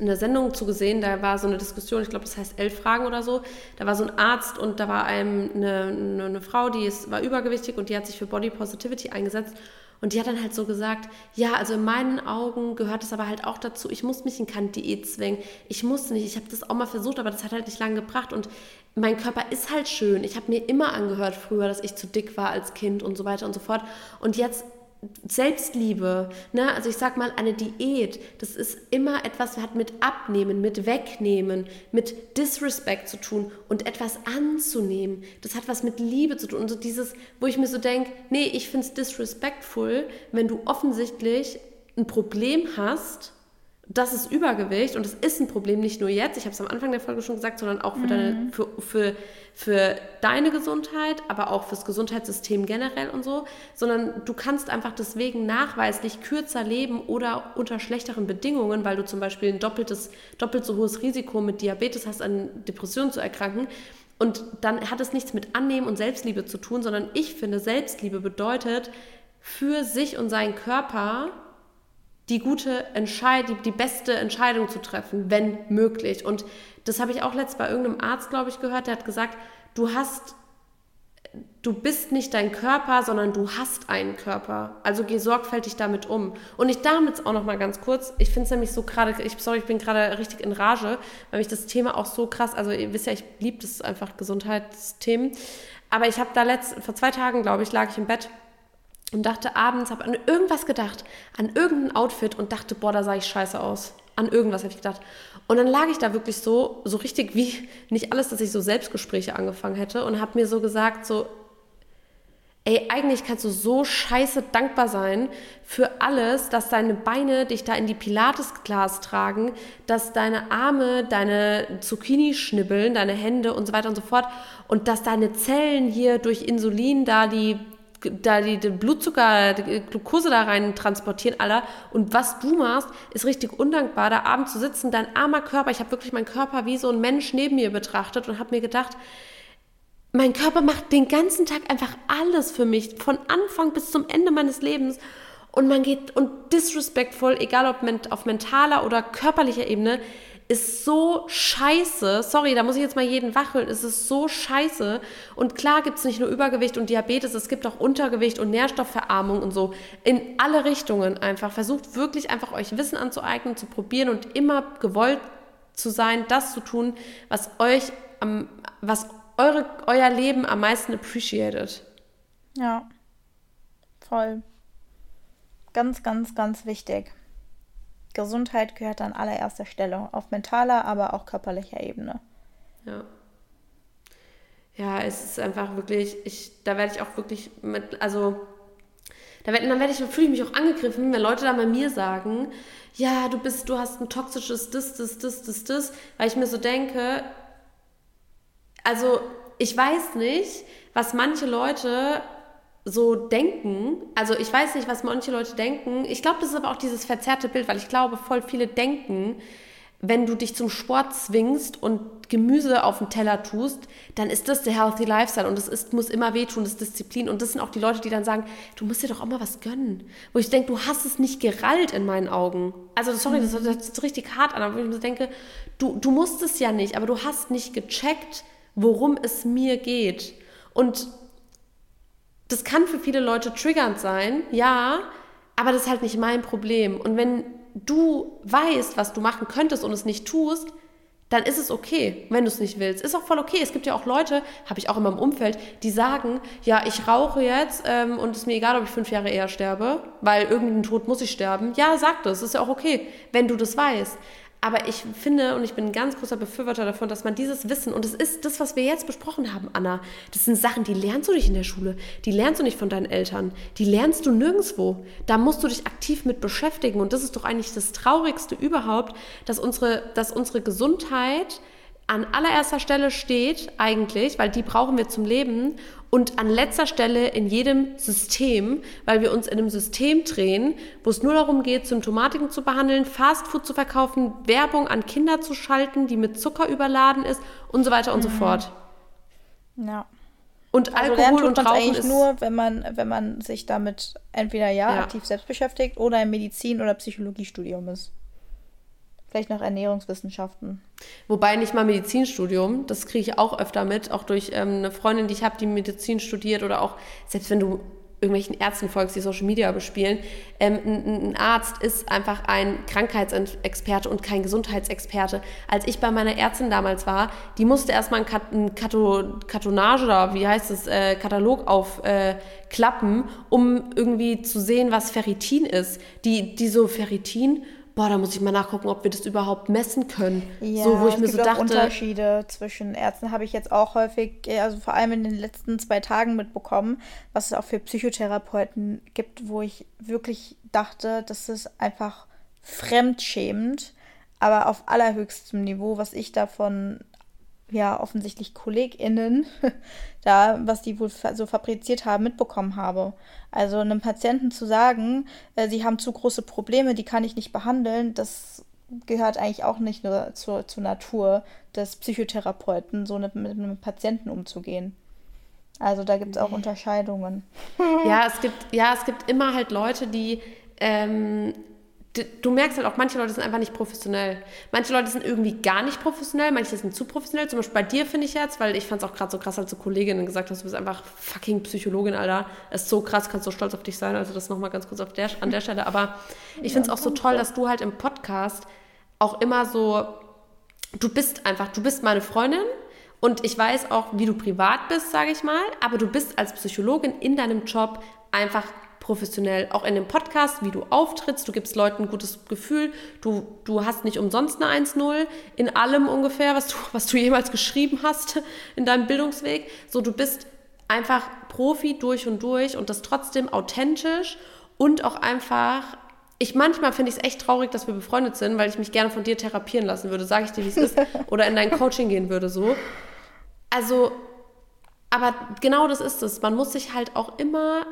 eine Sendung zugesehen, da war so eine Diskussion, ich glaube, das heißt elf Fragen oder so. Da war so ein Arzt und da war eine, eine, eine Frau, die ist, war übergewichtig und die hat sich für Body Positivity eingesetzt. Und die hat dann halt so gesagt, ja, also in meinen Augen gehört es aber halt auch dazu, ich muss mich in keine Diät zwängen. Ich muss nicht, ich habe das auch mal versucht, aber das hat halt nicht lange gebracht. Und mein Körper ist halt schön. Ich habe mir immer angehört früher, dass ich zu dick war als Kind und so weiter und so fort. Und jetzt Selbstliebe, ne? also ich sag mal, eine Diät, das ist immer etwas, hat mit Abnehmen, mit Wegnehmen, mit Disrespect zu tun und etwas anzunehmen. Das hat was mit Liebe zu tun. Und so dieses, wo ich mir so denke, nee, ich finde es disrespectful, wenn du offensichtlich ein Problem hast das ist Übergewicht und es ist ein Problem nicht nur jetzt, ich habe es am Anfang der Folge schon gesagt, sondern auch für, mhm. deine, für, für, für deine Gesundheit, aber auch fürs Gesundheitssystem generell und so, sondern du kannst einfach deswegen nachweislich kürzer leben oder unter schlechteren Bedingungen, weil du zum Beispiel ein doppeltes, doppelt so hohes Risiko mit Diabetes hast, an Depressionen zu erkranken. Und dann hat es nichts mit Annehmen und Selbstliebe zu tun, sondern ich finde, Selbstliebe bedeutet, für sich und seinen Körper die gute Entscheidung, die, die beste Entscheidung zu treffen, wenn möglich. Und das habe ich auch letzt bei irgendeinem Arzt, glaube ich, gehört, der hat gesagt, du hast, du bist nicht dein Körper, sondern du hast einen Körper. Also geh sorgfältig damit um. Und ich damit auch noch mal ganz kurz, ich finde es nämlich so gerade, ich, sorry, ich bin gerade richtig in Rage, weil mich das Thema auch so krass, also ihr wisst ja, ich liebe das einfach Gesundheitsthemen. Aber ich habe da letzt, vor zwei Tagen, glaube ich, lag ich im Bett und dachte abends, habe an irgendwas gedacht, an irgendein Outfit und dachte, boah, da sah ich scheiße aus. An irgendwas habe ich gedacht. Und dann lag ich da wirklich so, so richtig wie nicht alles, dass ich so Selbstgespräche angefangen hätte und habe mir so gesagt, so, ey, eigentlich kannst du so scheiße dankbar sein für alles, dass deine Beine dich da in die Pilates-Glas tragen, dass deine Arme deine Zucchini schnibbeln, deine Hände und so weiter und so fort und dass deine Zellen hier durch Insulin da die da die, den Blutzucker, die Glucose da rein transportieren, aller. Und was du machst, ist richtig undankbar, da abends zu sitzen, dein armer Körper. Ich habe wirklich meinen Körper wie so ein Mensch neben mir betrachtet und habe mir gedacht, mein Körper macht den ganzen Tag einfach alles für mich, von Anfang bis zum Ende meines Lebens. Und man geht und disrespectful, egal ob auf mentaler oder körperlicher Ebene, ist so scheiße. Sorry, da muss ich jetzt mal jeden wacheln. Es ist so scheiße. Und klar gibt es nicht nur Übergewicht und Diabetes, es gibt auch Untergewicht und Nährstoffverarmung und so. In alle Richtungen einfach. Versucht wirklich einfach euch Wissen anzueignen, zu probieren und immer gewollt zu sein, das zu tun, was euch am, was eure, euer Leben am meisten appreciated. Ja, voll. Ganz, ganz, ganz wichtig. Gesundheit gehört an allererster Stelle, auf mentaler, aber auch körperlicher Ebene. Ja. Ja, es ist einfach wirklich, ich, da werde ich auch wirklich mit, also, da werd, dann werde ich, fühle ich mich auch angegriffen, wenn Leute da bei mir sagen, ja, du bist, du hast ein toxisches das, das, das, das, das, weil ich mir so denke, also, ich weiß nicht, was manche Leute so denken, also ich weiß nicht, was manche Leute denken. Ich glaube, das ist aber auch dieses verzerrte Bild, weil ich glaube, voll viele denken, wenn du dich zum Sport zwingst und Gemüse auf den Teller tust, dann ist das der Healthy Lifestyle und das ist, muss immer wehtun, das ist Disziplin. Und das sind auch die Leute, die dann sagen, du musst dir doch auch mal was gönnen. Wo ich denke, du hast es nicht gerallt in meinen Augen. Also sorry, das hört sich richtig hart an, aber ich denke, du, du musst es ja nicht, aber du hast nicht gecheckt, worum es mir geht. Und das kann für viele Leute triggernd sein, ja, aber das ist halt nicht mein Problem. Und wenn du weißt, was du machen könntest und es nicht tust, dann ist es okay, wenn du es nicht willst. Ist auch voll okay. Es gibt ja auch Leute, habe ich auch in meinem Umfeld, die sagen, ja, ich rauche jetzt ähm, und es ist mir egal, ob ich fünf Jahre eher sterbe, weil irgendein Tod muss ich sterben. Ja, sag das, ist ja auch okay, wenn du das weißt. Aber ich finde und ich bin ein ganz großer Befürworter davon, dass man dieses Wissen, und es ist das, was wir jetzt besprochen haben, Anna, das sind Sachen, die lernst du nicht in der Schule, die lernst du nicht von deinen Eltern, die lernst du nirgendwo. Da musst du dich aktiv mit beschäftigen. Und das ist doch eigentlich das Traurigste überhaupt, dass unsere, dass unsere Gesundheit an allererster Stelle steht eigentlich, weil die brauchen wir zum Leben und an letzter Stelle in jedem System, weil wir uns in einem System drehen, wo es nur darum geht, Symptomatiken zu behandeln, Fastfood zu verkaufen, Werbung an Kinder zu schalten, die mit Zucker überladen ist und so weiter und mhm. so fort. Ja. Und also Alkohol und Rauchen eigentlich ist nur, wenn man, wenn man sich damit entweder ja, ja aktiv selbst beschäftigt oder im Medizin- oder Psychologiestudium ist. Vielleicht noch Ernährungswissenschaften. Wobei nicht mal Medizinstudium, das kriege ich auch öfter mit, auch durch ähm, eine Freundin, die ich habe, die Medizin studiert oder auch, selbst wenn du irgendwelchen Ärzten folgst, die Social Media bespielen, ähm, ein, ein, Arzt ist einfach ein Krankheitsexperte und kein Gesundheitsexperte. Als ich bei meiner Ärztin damals war, die musste erstmal ein, Kat ein Kato Kartonage oder wie heißt es, äh, Katalog aufklappen, äh, um irgendwie zu sehen, was Ferritin ist. Die, die so Ferritin boah, da muss ich mal nachgucken, ob wir das überhaupt messen können. Ja, so, wo ich es mir gibt so dachte, Unterschiede zwischen Ärzten habe ich jetzt auch häufig, äh, also vor allem in den letzten zwei Tagen mitbekommen, was es auch für Psychotherapeuten gibt, wo ich wirklich dachte, das ist einfach fremdschämend, aber auf allerhöchstem Niveau, was ich davon ja offensichtlich KollegInnen da, was die wohl so fabriziert haben, mitbekommen habe. Also einem Patienten zu sagen, äh, sie haben zu große Probleme, die kann ich nicht behandeln, das gehört eigentlich auch nicht nur zur, zur Natur des Psychotherapeuten, so mit, mit einem Patienten umzugehen. Also da gibt es auch Unterscheidungen. Ja, es gibt, ja, es gibt immer halt Leute, die ähm, du merkst halt auch, manche Leute sind einfach nicht professionell. Manche Leute sind irgendwie gar nicht professionell, manche sind zu professionell. Zum Beispiel bei dir finde ich jetzt, weil ich fand es auch gerade so krass, als du Kolleginnen gesagt hast, du bist einfach fucking Psychologin, Alter. Das ist so krass, kannst so stolz auf dich sein. Also das nochmal ganz kurz der, an der Stelle. Aber ich finde es auch so toll, dass du halt im Podcast auch immer so, du bist einfach, du bist meine Freundin und ich weiß auch, wie du privat bist, sage ich mal, aber du bist als Psychologin in deinem Job einfach professionell, auch in dem Podcast, wie du auftrittst. Du gibst Leuten ein gutes Gefühl. Du, du hast nicht umsonst eine 1-0 in allem ungefähr, was du, was du jemals geschrieben hast in deinem Bildungsweg. So, du bist einfach Profi durch und durch und das trotzdem authentisch und auch einfach. Ich manchmal finde ich es echt traurig, dass wir befreundet sind, weil ich mich gerne von dir therapieren lassen würde, sage ich dir, wie es ist, oder in dein Coaching gehen würde, so. Also, aber genau das ist es. Man muss sich halt auch immer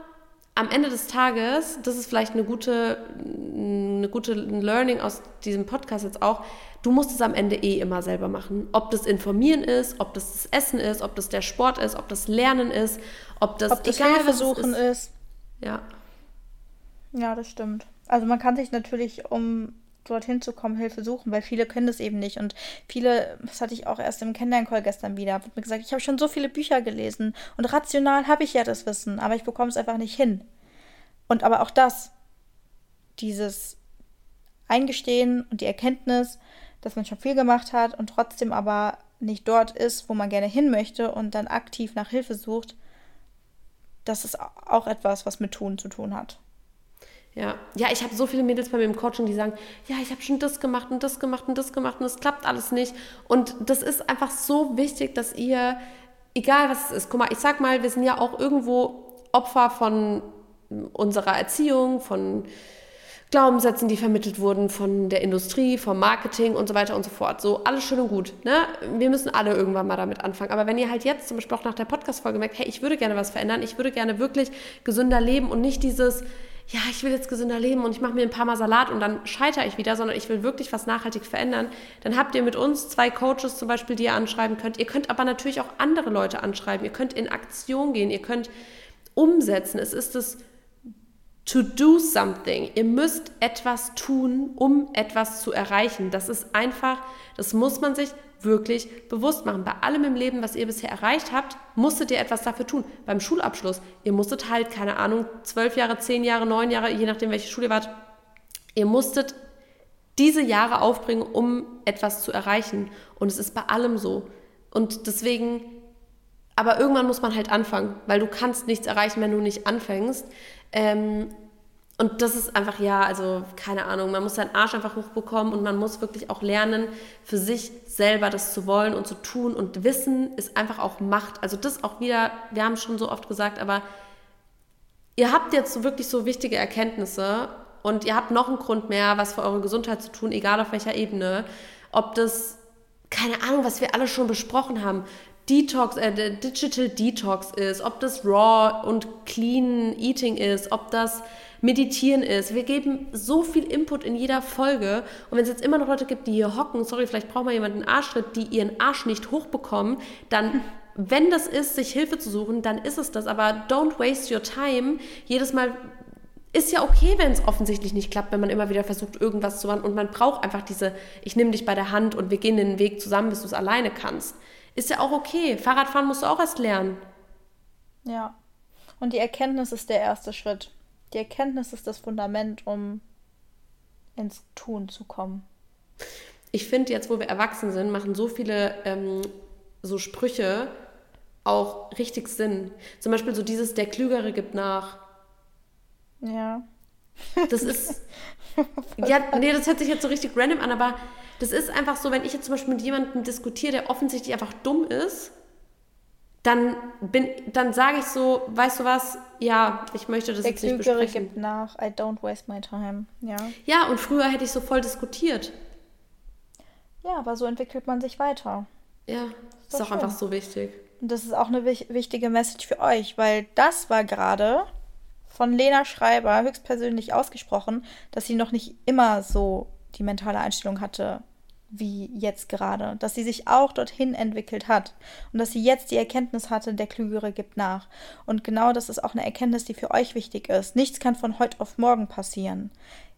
am Ende des Tages, das ist vielleicht eine gute, eine gute Learning aus diesem Podcast jetzt auch, du musst es am Ende eh immer selber machen. Ob das Informieren ist, ob das das Essen ist, ob das der Sport ist, ob das Lernen ist, ob das, ob das egal, Hilfesuchen ist. ist. Ja. Ja, das stimmt. Also man kann sich natürlich, um dorthin zu kommen, Hilfe suchen, weil viele können das eben nicht. Und viele, das hatte ich auch erst im Kennenlern-Call gestern wieder, wird mir gesagt, ich habe schon so viele Bücher gelesen und rational habe ich ja das Wissen, aber ich bekomme es einfach nicht hin. Und aber auch das, dieses Eingestehen und die Erkenntnis, dass man schon viel gemacht hat und trotzdem aber nicht dort ist, wo man gerne hin möchte und dann aktiv nach Hilfe sucht, das ist auch etwas, was mit Tun zu tun hat. Ja, ja, ich habe so viele Mädels bei mir im Coaching, die sagen, ja, ich habe schon das gemacht und das gemacht und das gemacht und es klappt alles nicht. Und das ist einfach so wichtig, dass ihr, egal was es ist, guck mal, ich sag mal, wir sind ja auch irgendwo Opfer von unserer Erziehung, von Glaubenssätzen, die vermittelt wurden von der Industrie, vom Marketing und so weiter und so fort. So, alles schön und gut. Ne? Wir müssen alle irgendwann mal damit anfangen. Aber wenn ihr halt jetzt zum Beispiel auch nach der Podcast-Folge merkt, hey, ich würde gerne was verändern, ich würde gerne wirklich gesünder leben und nicht dieses, ja, ich will jetzt gesünder leben und ich mache mir ein paar Mal Salat und dann scheitere ich wieder, sondern ich will wirklich was nachhaltig verändern, dann habt ihr mit uns zwei Coaches zum Beispiel, die ihr anschreiben könnt. Ihr könnt aber natürlich auch andere Leute anschreiben. Ihr könnt in Aktion gehen, ihr könnt umsetzen. Es ist das to do something. Ihr müsst etwas tun, um etwas zu erreichen. Das ist einfach, das muss man sich wirklich bewusst machen. Bei allem im Leben, was ihr bisher erreicht habt, musstet ihr etwas dafür tun. Beim Schulabschluss, ihr musstet halt, keine Ahnung, zwölf Jahre, zehn Jahre, neun Jahre, je nachdem, welche Schule ihr wart, ihr musstet diese Jahre aufbringen, um etwas zu erreichen. Und es ist bei allem so. Und deswegen, aber irgendwann muss man halt anfangen, weil du kannst nichts erreichen, wenn du nicht anfängst. Ähm, und das ist einfach, ja, also keine Ahnung, man muss seinen Arsch einfach hochbekommen und man muss wirklich auch lernen, für sich selber das zu wollen und zu tun. Und Wissen ist einfach auch Macht. Also das auch wieder, wir haben es schon so oft gesagt, aber ihr habt jetzt wirklich so wichtige Erkenntnisse und ihr habt noch einen Grund mehr, was für eure Gesundheit zu tun, egal auf welcher Ebene. Ob das, keine Ahnung, was wir alle schon besprochen haben, Detox, äh, Digital Detox ist, ob das Raw und Clean Eating ist, ob das Meditieren ist. Wir geben so viel Input in jeder Folge. Und wenn es jetzt immer noch Leute gibt, die hier hocken, sorry, vielleicht braucht man jemanden Arschtritt, die ihren Arsch nicht hochbekommen, dann wenn das ist, sich Hilfe zu suchen, dann ist es das. Aber don't waste your time. Jedes Mal ist ja okay, wenn es offensichtlich nicht klappt, wenn man immer wieder versucht, irgendwas zu machen. Und man braucht einfach diese, ich nehme dich bei der Hand und wir gehen den Weg zusammen, bis du es alleine kannst. Ist ja auch okay. Fahrradfahren musst du auch erst lernen. Ja. Und die Erkenntnis ist der erste Schritt. Die Erkenntnis ist das Fundament, um ins Tun zu kommen. Ich finde, jetzt, wo wir erwachsen sind, machen so viele ähm, so Sprüche auch richtig Sinn. Zum Beispiel so dieses, der Klügere gibt nach. Ja. Das ist. ja, nee, das hört sich jetzt so richtig random an, aber das ist einfach so, wenn ich jetzt zum Beispiel mit jemandem diskutiere, der offensichtlich einfach dumm ist, dann, dann sage ich so, weißt du was, ja, ich möchte das der jetzt Klügere nicht besprechen. gibt nach, I don't waste my time, ja. Ja, und früher hätte ich so voll diskutiert. Ja, aber so entwickelt man sich weiter. Ja, ist, ist auch schön. einfach so wichtig. Und das ist auch eine wichtige Message für euch, weil das war gerade von Lena Schreiber höchstpersönlich ausgesprochen, dass sie noch nicht immer so die mentale Einstellung hatte, wie jetzt gerade, dass sie sich auch dorthin entwickelt hat und dass sie jetzt die Erkenntnis hatte, der Klügere gibt nach. Und genau das ist auch eine Erkenntnis, die für euch wichtig ist. Nichts kann von heute auf morgen passieren.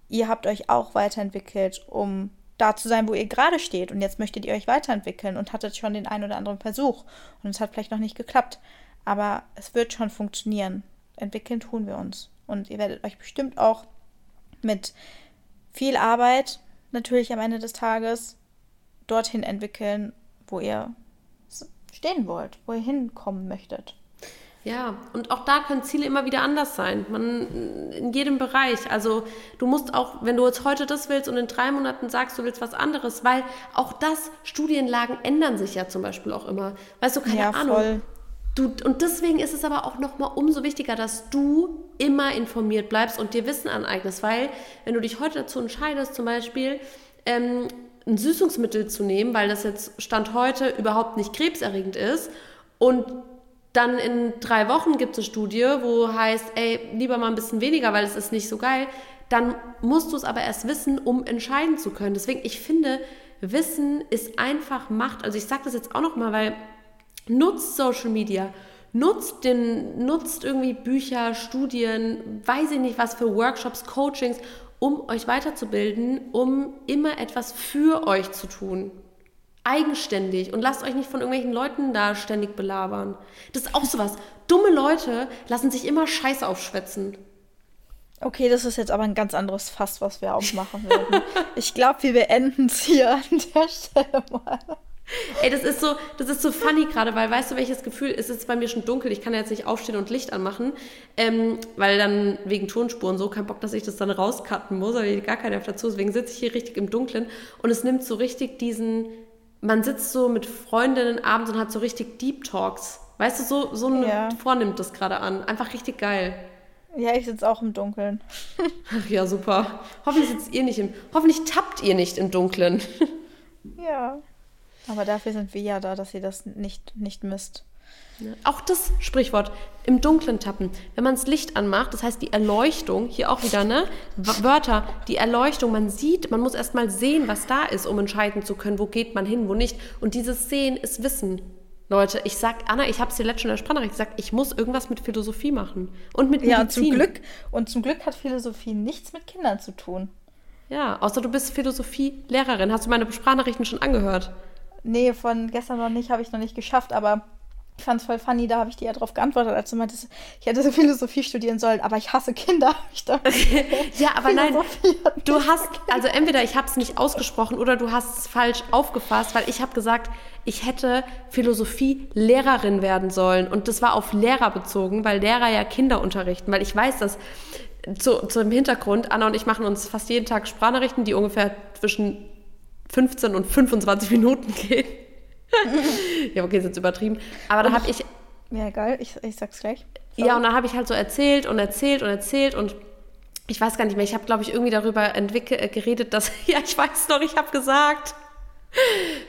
Ihr habt euch auch weiterentwickelt, um da zu sein, wo ihr gerade steht. Und jetzt möchtet ihr euch weiterentwickeln und hattet schon den einen oder anderen Versuch. Und es hat vielleicht noch nicht geklappt. Aber es wird schon funktionieren. Entwickeln tun wir uns. Und ihr werdet euch bestimmt auch mit viel Arbeit natürlich am Ende des Tages dorthin entwickeln, wo ihr stehen wollt, wo ihr hinkommen möchtet. Ja, und auch da können Ziele immer wieder anders sein. Man in jedem Bereich. Also du musst auch, wenn du jetzt heute das willst und in drei Monaten sagst, du willst was anderes, weil auch das, Studienlagen ändern sich ja zum Beispiel auch immer. Weißt du, keine ja, Ahnung. Voll. Du, und deswegen ist es aber auch nochmal umso wichtiger, dass du immer informiert bleibst und dir Wissen aneignest, weil wenn du dich heute dazu entscheidest, zum Beispiel ähm, ein Süßungsmittel zu nehmen, weil das jetzt Stand heute überhaupt nicht krebserregend ist. Und dann in drei Wochen gibt es eine Studie, wo heißt, ey, lieber mal ein bisschen weniger, weil es ist nicht so geil. Dann musst du es aber erst wissen, um entscheiden zu können. Deswegen, ich finde, Wissen ist einfach Macht. Also ich sage das jetzt auch nochmal, weil nutzt Social Media, nutzt, den, nutzt irgendwie Bücher, Studien, weiß ich nicht was für Workshops, Coachings um euch weiterzubilden, um immer etwas für euch zu tun. Eigenständig und lasst euch nicht von irgendwelchen Leuten da ständig belabern. Das ist auch sowas. Dumme Leute lassen sich immer Scheiße aufschwätzen. Okay, das ist jetzt aber ein ganz anderes Fass, was wir aufmachen werden. ich glaube, wir beenden es hier an der Stelle mal. Ey, das ist so, das ist so funny gerade, weil weißt du, welches Gefühl, es ist bei mir schon dunkel, ich kann jetzt nicht aufstehen und Licht anmachen, ähm, weil dann wegen Tonspuren so, kein Bock, dass ich das dann rauscutten muss, aber gar keiner dazu, deswegen sitze ich hier richtig im Dunkeln und es nimmt so richtig diesen, man sitzt so mit Freundinnen abends und hat so richtig Deep Talks. Weißt du, so, so eine, ja. vornimmt das gerade an. Einfach richtig geil. Ja, ich sitze auch im Dunkeln. Ach ja, super. Hoffentlich sitzt ihr nicht im, hoffentlich tappt ihr nicht im Dunkeln. Ja. Aber dafür sind wir ja da, dass ihr das nicht, nicht misst. Auch das Sprichwort im Dunklen tappen. Wenn man das Licht anmacht, das heißt die Erleuchtung, hier auch wieder, ne? Wörter, die Erleuchtung, man sieht, man muss erst mal sehen, was da ist, um entscheiden zu können, wo geht man hin, wo nicht. Und dieses Sehen ist Wissen. Leute, ich sag, Anna, ich habe es dir letztens in der Sprachnachricht gesagt, ich muss irgendwas mit Philosophie machen. Und mit Medizin. Ja, zum Glück. Und zum Glück hat Philosophie nichts mit Kindern zu tun. Ja, außer du bist Philosophie-Lehrerin. Hast du meine Sprachnachrichten schon angehört? Nee, von gestern noch nicht, habe ich noch nicht geschafft, aber ich fand es voll funny, da habe ich dir ja drauf geantwortet, als du meintest, ich hätte so Philosophie studieren sollen, aber ich hasse Kinder. Ich dachte, ja, aber nein, du hast, also entweder ich habe es nicht ausgesprochen oder du hast es falsch aufgefasst, weil ich habe gesagt, ich hätte Philosophie-Lehrerin werden sollen und das war auf Lehrer bezogen, weil Lehrer ja Kinder unterrichten, weil ich weiß, dass zu, zu dem Hintergrund, Anna und ich machen uns fast jeden Tag Sprachnachrichten, die ungefähr zwischen 15 und 25 Minuten gehen. ja, okay, ist jetzt übertrieben. Aber da habe ich. Ja, geil, ich, ich sag's gleich. Sorry. Ja, und da habe ich halt so erzählt und erzählt und erzählt und ich weiß gar nicht mehr. Ich habe, glaube ich, irgendwie darüber entwickelt, äh, geredet, dass. ja, ich weiß noch, ich habe gesagt.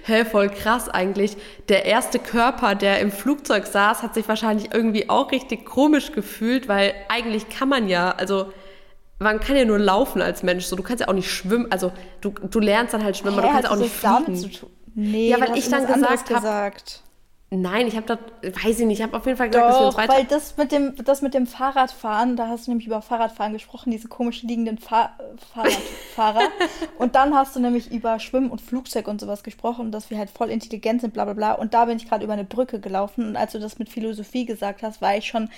Hä, voll krass eigentlich. Der erste Körper, der im Flugzeug saß, hat sich wahrscheinlich irgendwie auch richtig komisch gefühlt, weil eigentlich kann man ja, also man kann ja nur laufen als Mensch. So, du kannst ja auch nicht schwimmen. Also du, du lernst dann halt schwimmen, Hä, aber du kannst auch nicht fliegen. Nee, ja, weil ich dann gesagt habe. Nein, ich habe da, weiß ich nicht, ich habe auf jeden Fall gesagt, Doch, dass wir uns weiter... weil das mit, dem, das mit dem Fahrradfahren, da hast du nämlich über Fahrradfahren gesprochen, diese komisch liegenden Fahr Fahrradfahrer. und dann hast du nämlich über Schwimmen und Flugzeug und sowas gesprochen, dass wir halt voll intelligent sind, bla bla bla. Und da bin ich gerade über eine Brücke gelaufen und als du das mit Philosophie gesagt hast, war ich schon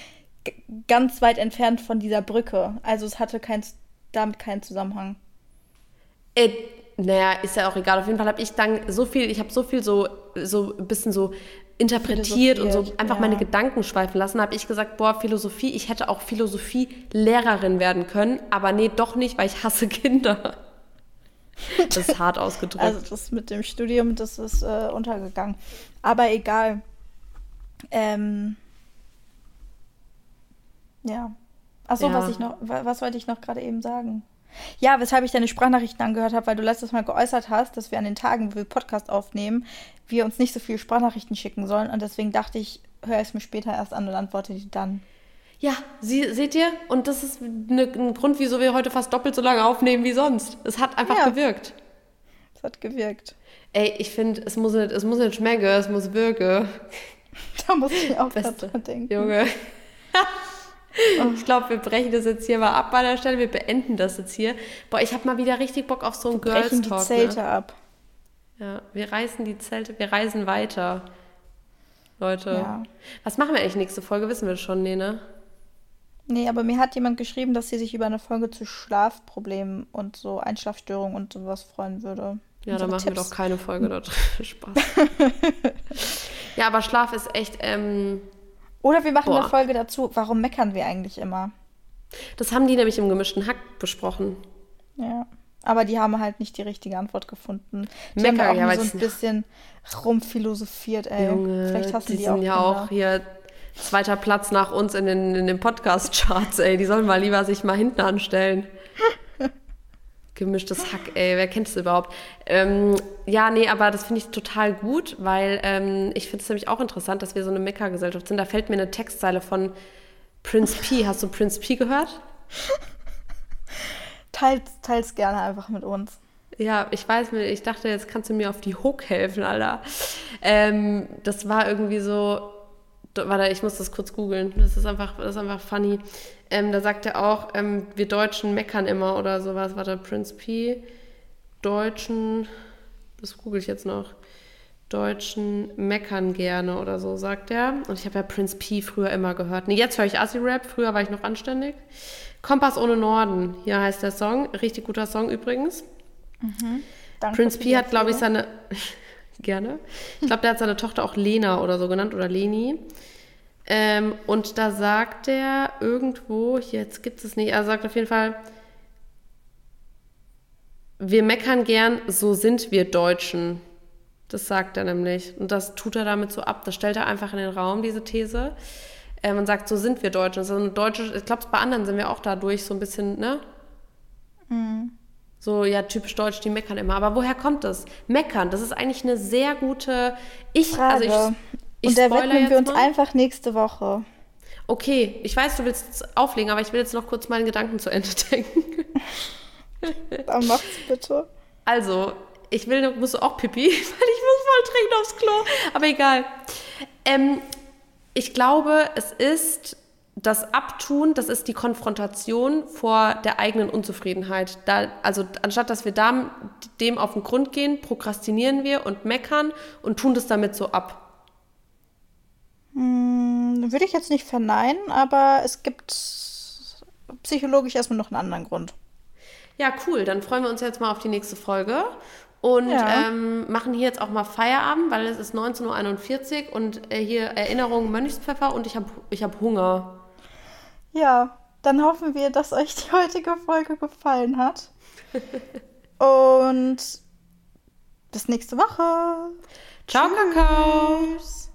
ganz weit entfernt von dieser Brücke. Also es hatte kein, damit keinen Zusammenhang. Äh, naja, ist ja auch egal. Auf jeden Fall habe ich dann so viel, ich habe so viel so, so ein bisschen so interpretiert und so einfach ja. meine Gedanken schweifen lassen, habe ich gesagt, boah, Philosophie, ich hätte auch Philosophie-Lehrerin werden können, aber nee, doch nicht, weil ich hasse Kinder. Das ist hart ausgedrückt. Also das mit dem Studium, das ist äh, untergegangen. Aber egal. Ähm, ja. Achso, ja. was ich noch, was wollte ich noch gerade eben sagen? Ja, weshalb ich deine Sprachnachrichten angehört habe, weil du letztes Mal geäußert hast, dass wir an den Tagen, wo wir Podcast aufnehmen, wir uns nicht so viele Sprachnachrichten schicken sollen. Und deswegen dachte ich, höre es mir später erst an und antworte die dann. Ja, Sie, seht ihr? Und das ist ne, ein Grund, wieso wir heute fast doppelt so lange aufnehmen wie sonst. Es hat einfach ja. gewirkt. Es hat gewirkt. Ey, ich finde, es muss nicht, es muss nicht schmecken, es muss wirken. Da muss ich auch dran denken. Junge. Ich glaube, wir brechen das jetzt hier mal ab bei der Stelle. Wir beenden das jetzt hier. Boah, ich habe mal wieder richtig Bock auf so einen Girls Talk. Wir brechen die Zelte ne? ab. Ja, wir reißen die Zelte, wir reisen weiter. Leute. Ja. Was machen wir eigentlich nächste Folge? Wissen wir schon, nee, ne? Nee, aber mir hat jemand geschrieben, dass sie sich über eine Folge zu Schlafproblemen und so Einschlafstörungen und sowas freuen würde. Ja, dann machen Tipps. wir doch keine Folge dort. Spaß. ja, aber Schlaf ist echt, ähm, oder wir machen Boah. eine Folge dazu, warum meckern wir eigentlich immer? Das haben die nämlich im gemischten Hack besprochen. Ja. Aber die haben halt nicht die richtige Antwort gefunden. Die Mecker, haben auch ja, so ein bisschen rumphilosophiert, ey. Junge, Vielleicht hast du die, die sind ja auch hier zweiter Platz nach uns in den, in den Podcast-Charts, ey. Die sollen mal lieber sich mal hinten anstellen. Gemischtes Hack, ey, wer kennt es überhaupt? Ähm, ja, nee, aber das finde ich total gut, weil ähm, ich finde es nämlich auch interessant, dass wir so eine Mekka-Gesellschaft sind. Da fällt mir eine Textzeile von Prince P. Hast du Prince P gehört? teils, teils gerne einfach mit uns. Ja, ich weiß, ich dachte, jetzt kannst du mir auf die Hook helfen, Alter. Ähm, das war irgendwie so, warte, ich muss das kurz googeln. Das ist einfach, das ist einfach funny. Ähm, da sagt er auch, ähm, wir Deutschen meckern immer oder sowas. Warte, Prince P. Deutschen, das google ich jetzt noch. Deutschen meckern gerne oder so, sagt er. Und ich habe ja Prince P früher immer gehört. Nee, jetzt höre ich Assi-Rap, früher war ich noch anständig. Kompass ohne Norden, hier heißt der Song. Richtig guter Song übrigens. Mhm. Prince P hat, glaube ich, seine. gerne. Ich glaube, der hat seine Tochter auch Lena oder so genannt oder Leni. Ähm, und da sagt er irgendwo, jetzt gibt es nicht, er sagt auf jeden Fall, wir meckern gern, so sind wir Deutschen. Das sagt er nämlich. Und das tut er damit so ab. Das stellt er einfach in den Raum, diese These. Ähm, und sagt, so sind wir Deutschen. So eine deutsche, ich glaube, bei anderen sind wir auch dadurch so ein bisschen, ne? Mhm. So, ja, typisch deutsch, die meckern immer. Aber woher kommt das? Meckern, das ist eigentlich eine sehr gute. Ich, Frage. also ich, ich Und der widmen wir uns mal. einfach nächste Woche. Okay, ich weiß, du willst auflegen, aber ich will jetzt noch kurz meinen Gedanken zu Ende denken. Dann mach's bitte. Also, ich will, musst du auch Pipi, weil ich muss voll dringend aufs Klo. Aber egal. Ähm, ich glaube, es ist das Abtun, das ist die Konfrontation vor der eigenen Unzufriedenheit. Da, also anstatt dass wir da, dem auf den Grund gehen, prokrastinieren wir und meckern und tun das damit so ab. Hm, würde ich jetzt nicht verneinen, aber es gibt psychologisch erstmal noch einen anderen Grund. Ja, cool. Dann freuen wir uns jetzt mal auf die nächste Folge und ja. ähm, machen hier jetzt auch mal Feierabend, weil es ist 19.41 Uhr und äh, hier Erinnerung Mönchspfeffer und ich habe ich hab Hunger. Ja, dann hoffen wir, dass euch die heutige Folge gefallen hat. und bis nächste Woche. Ciao, Tschüss. Kakao.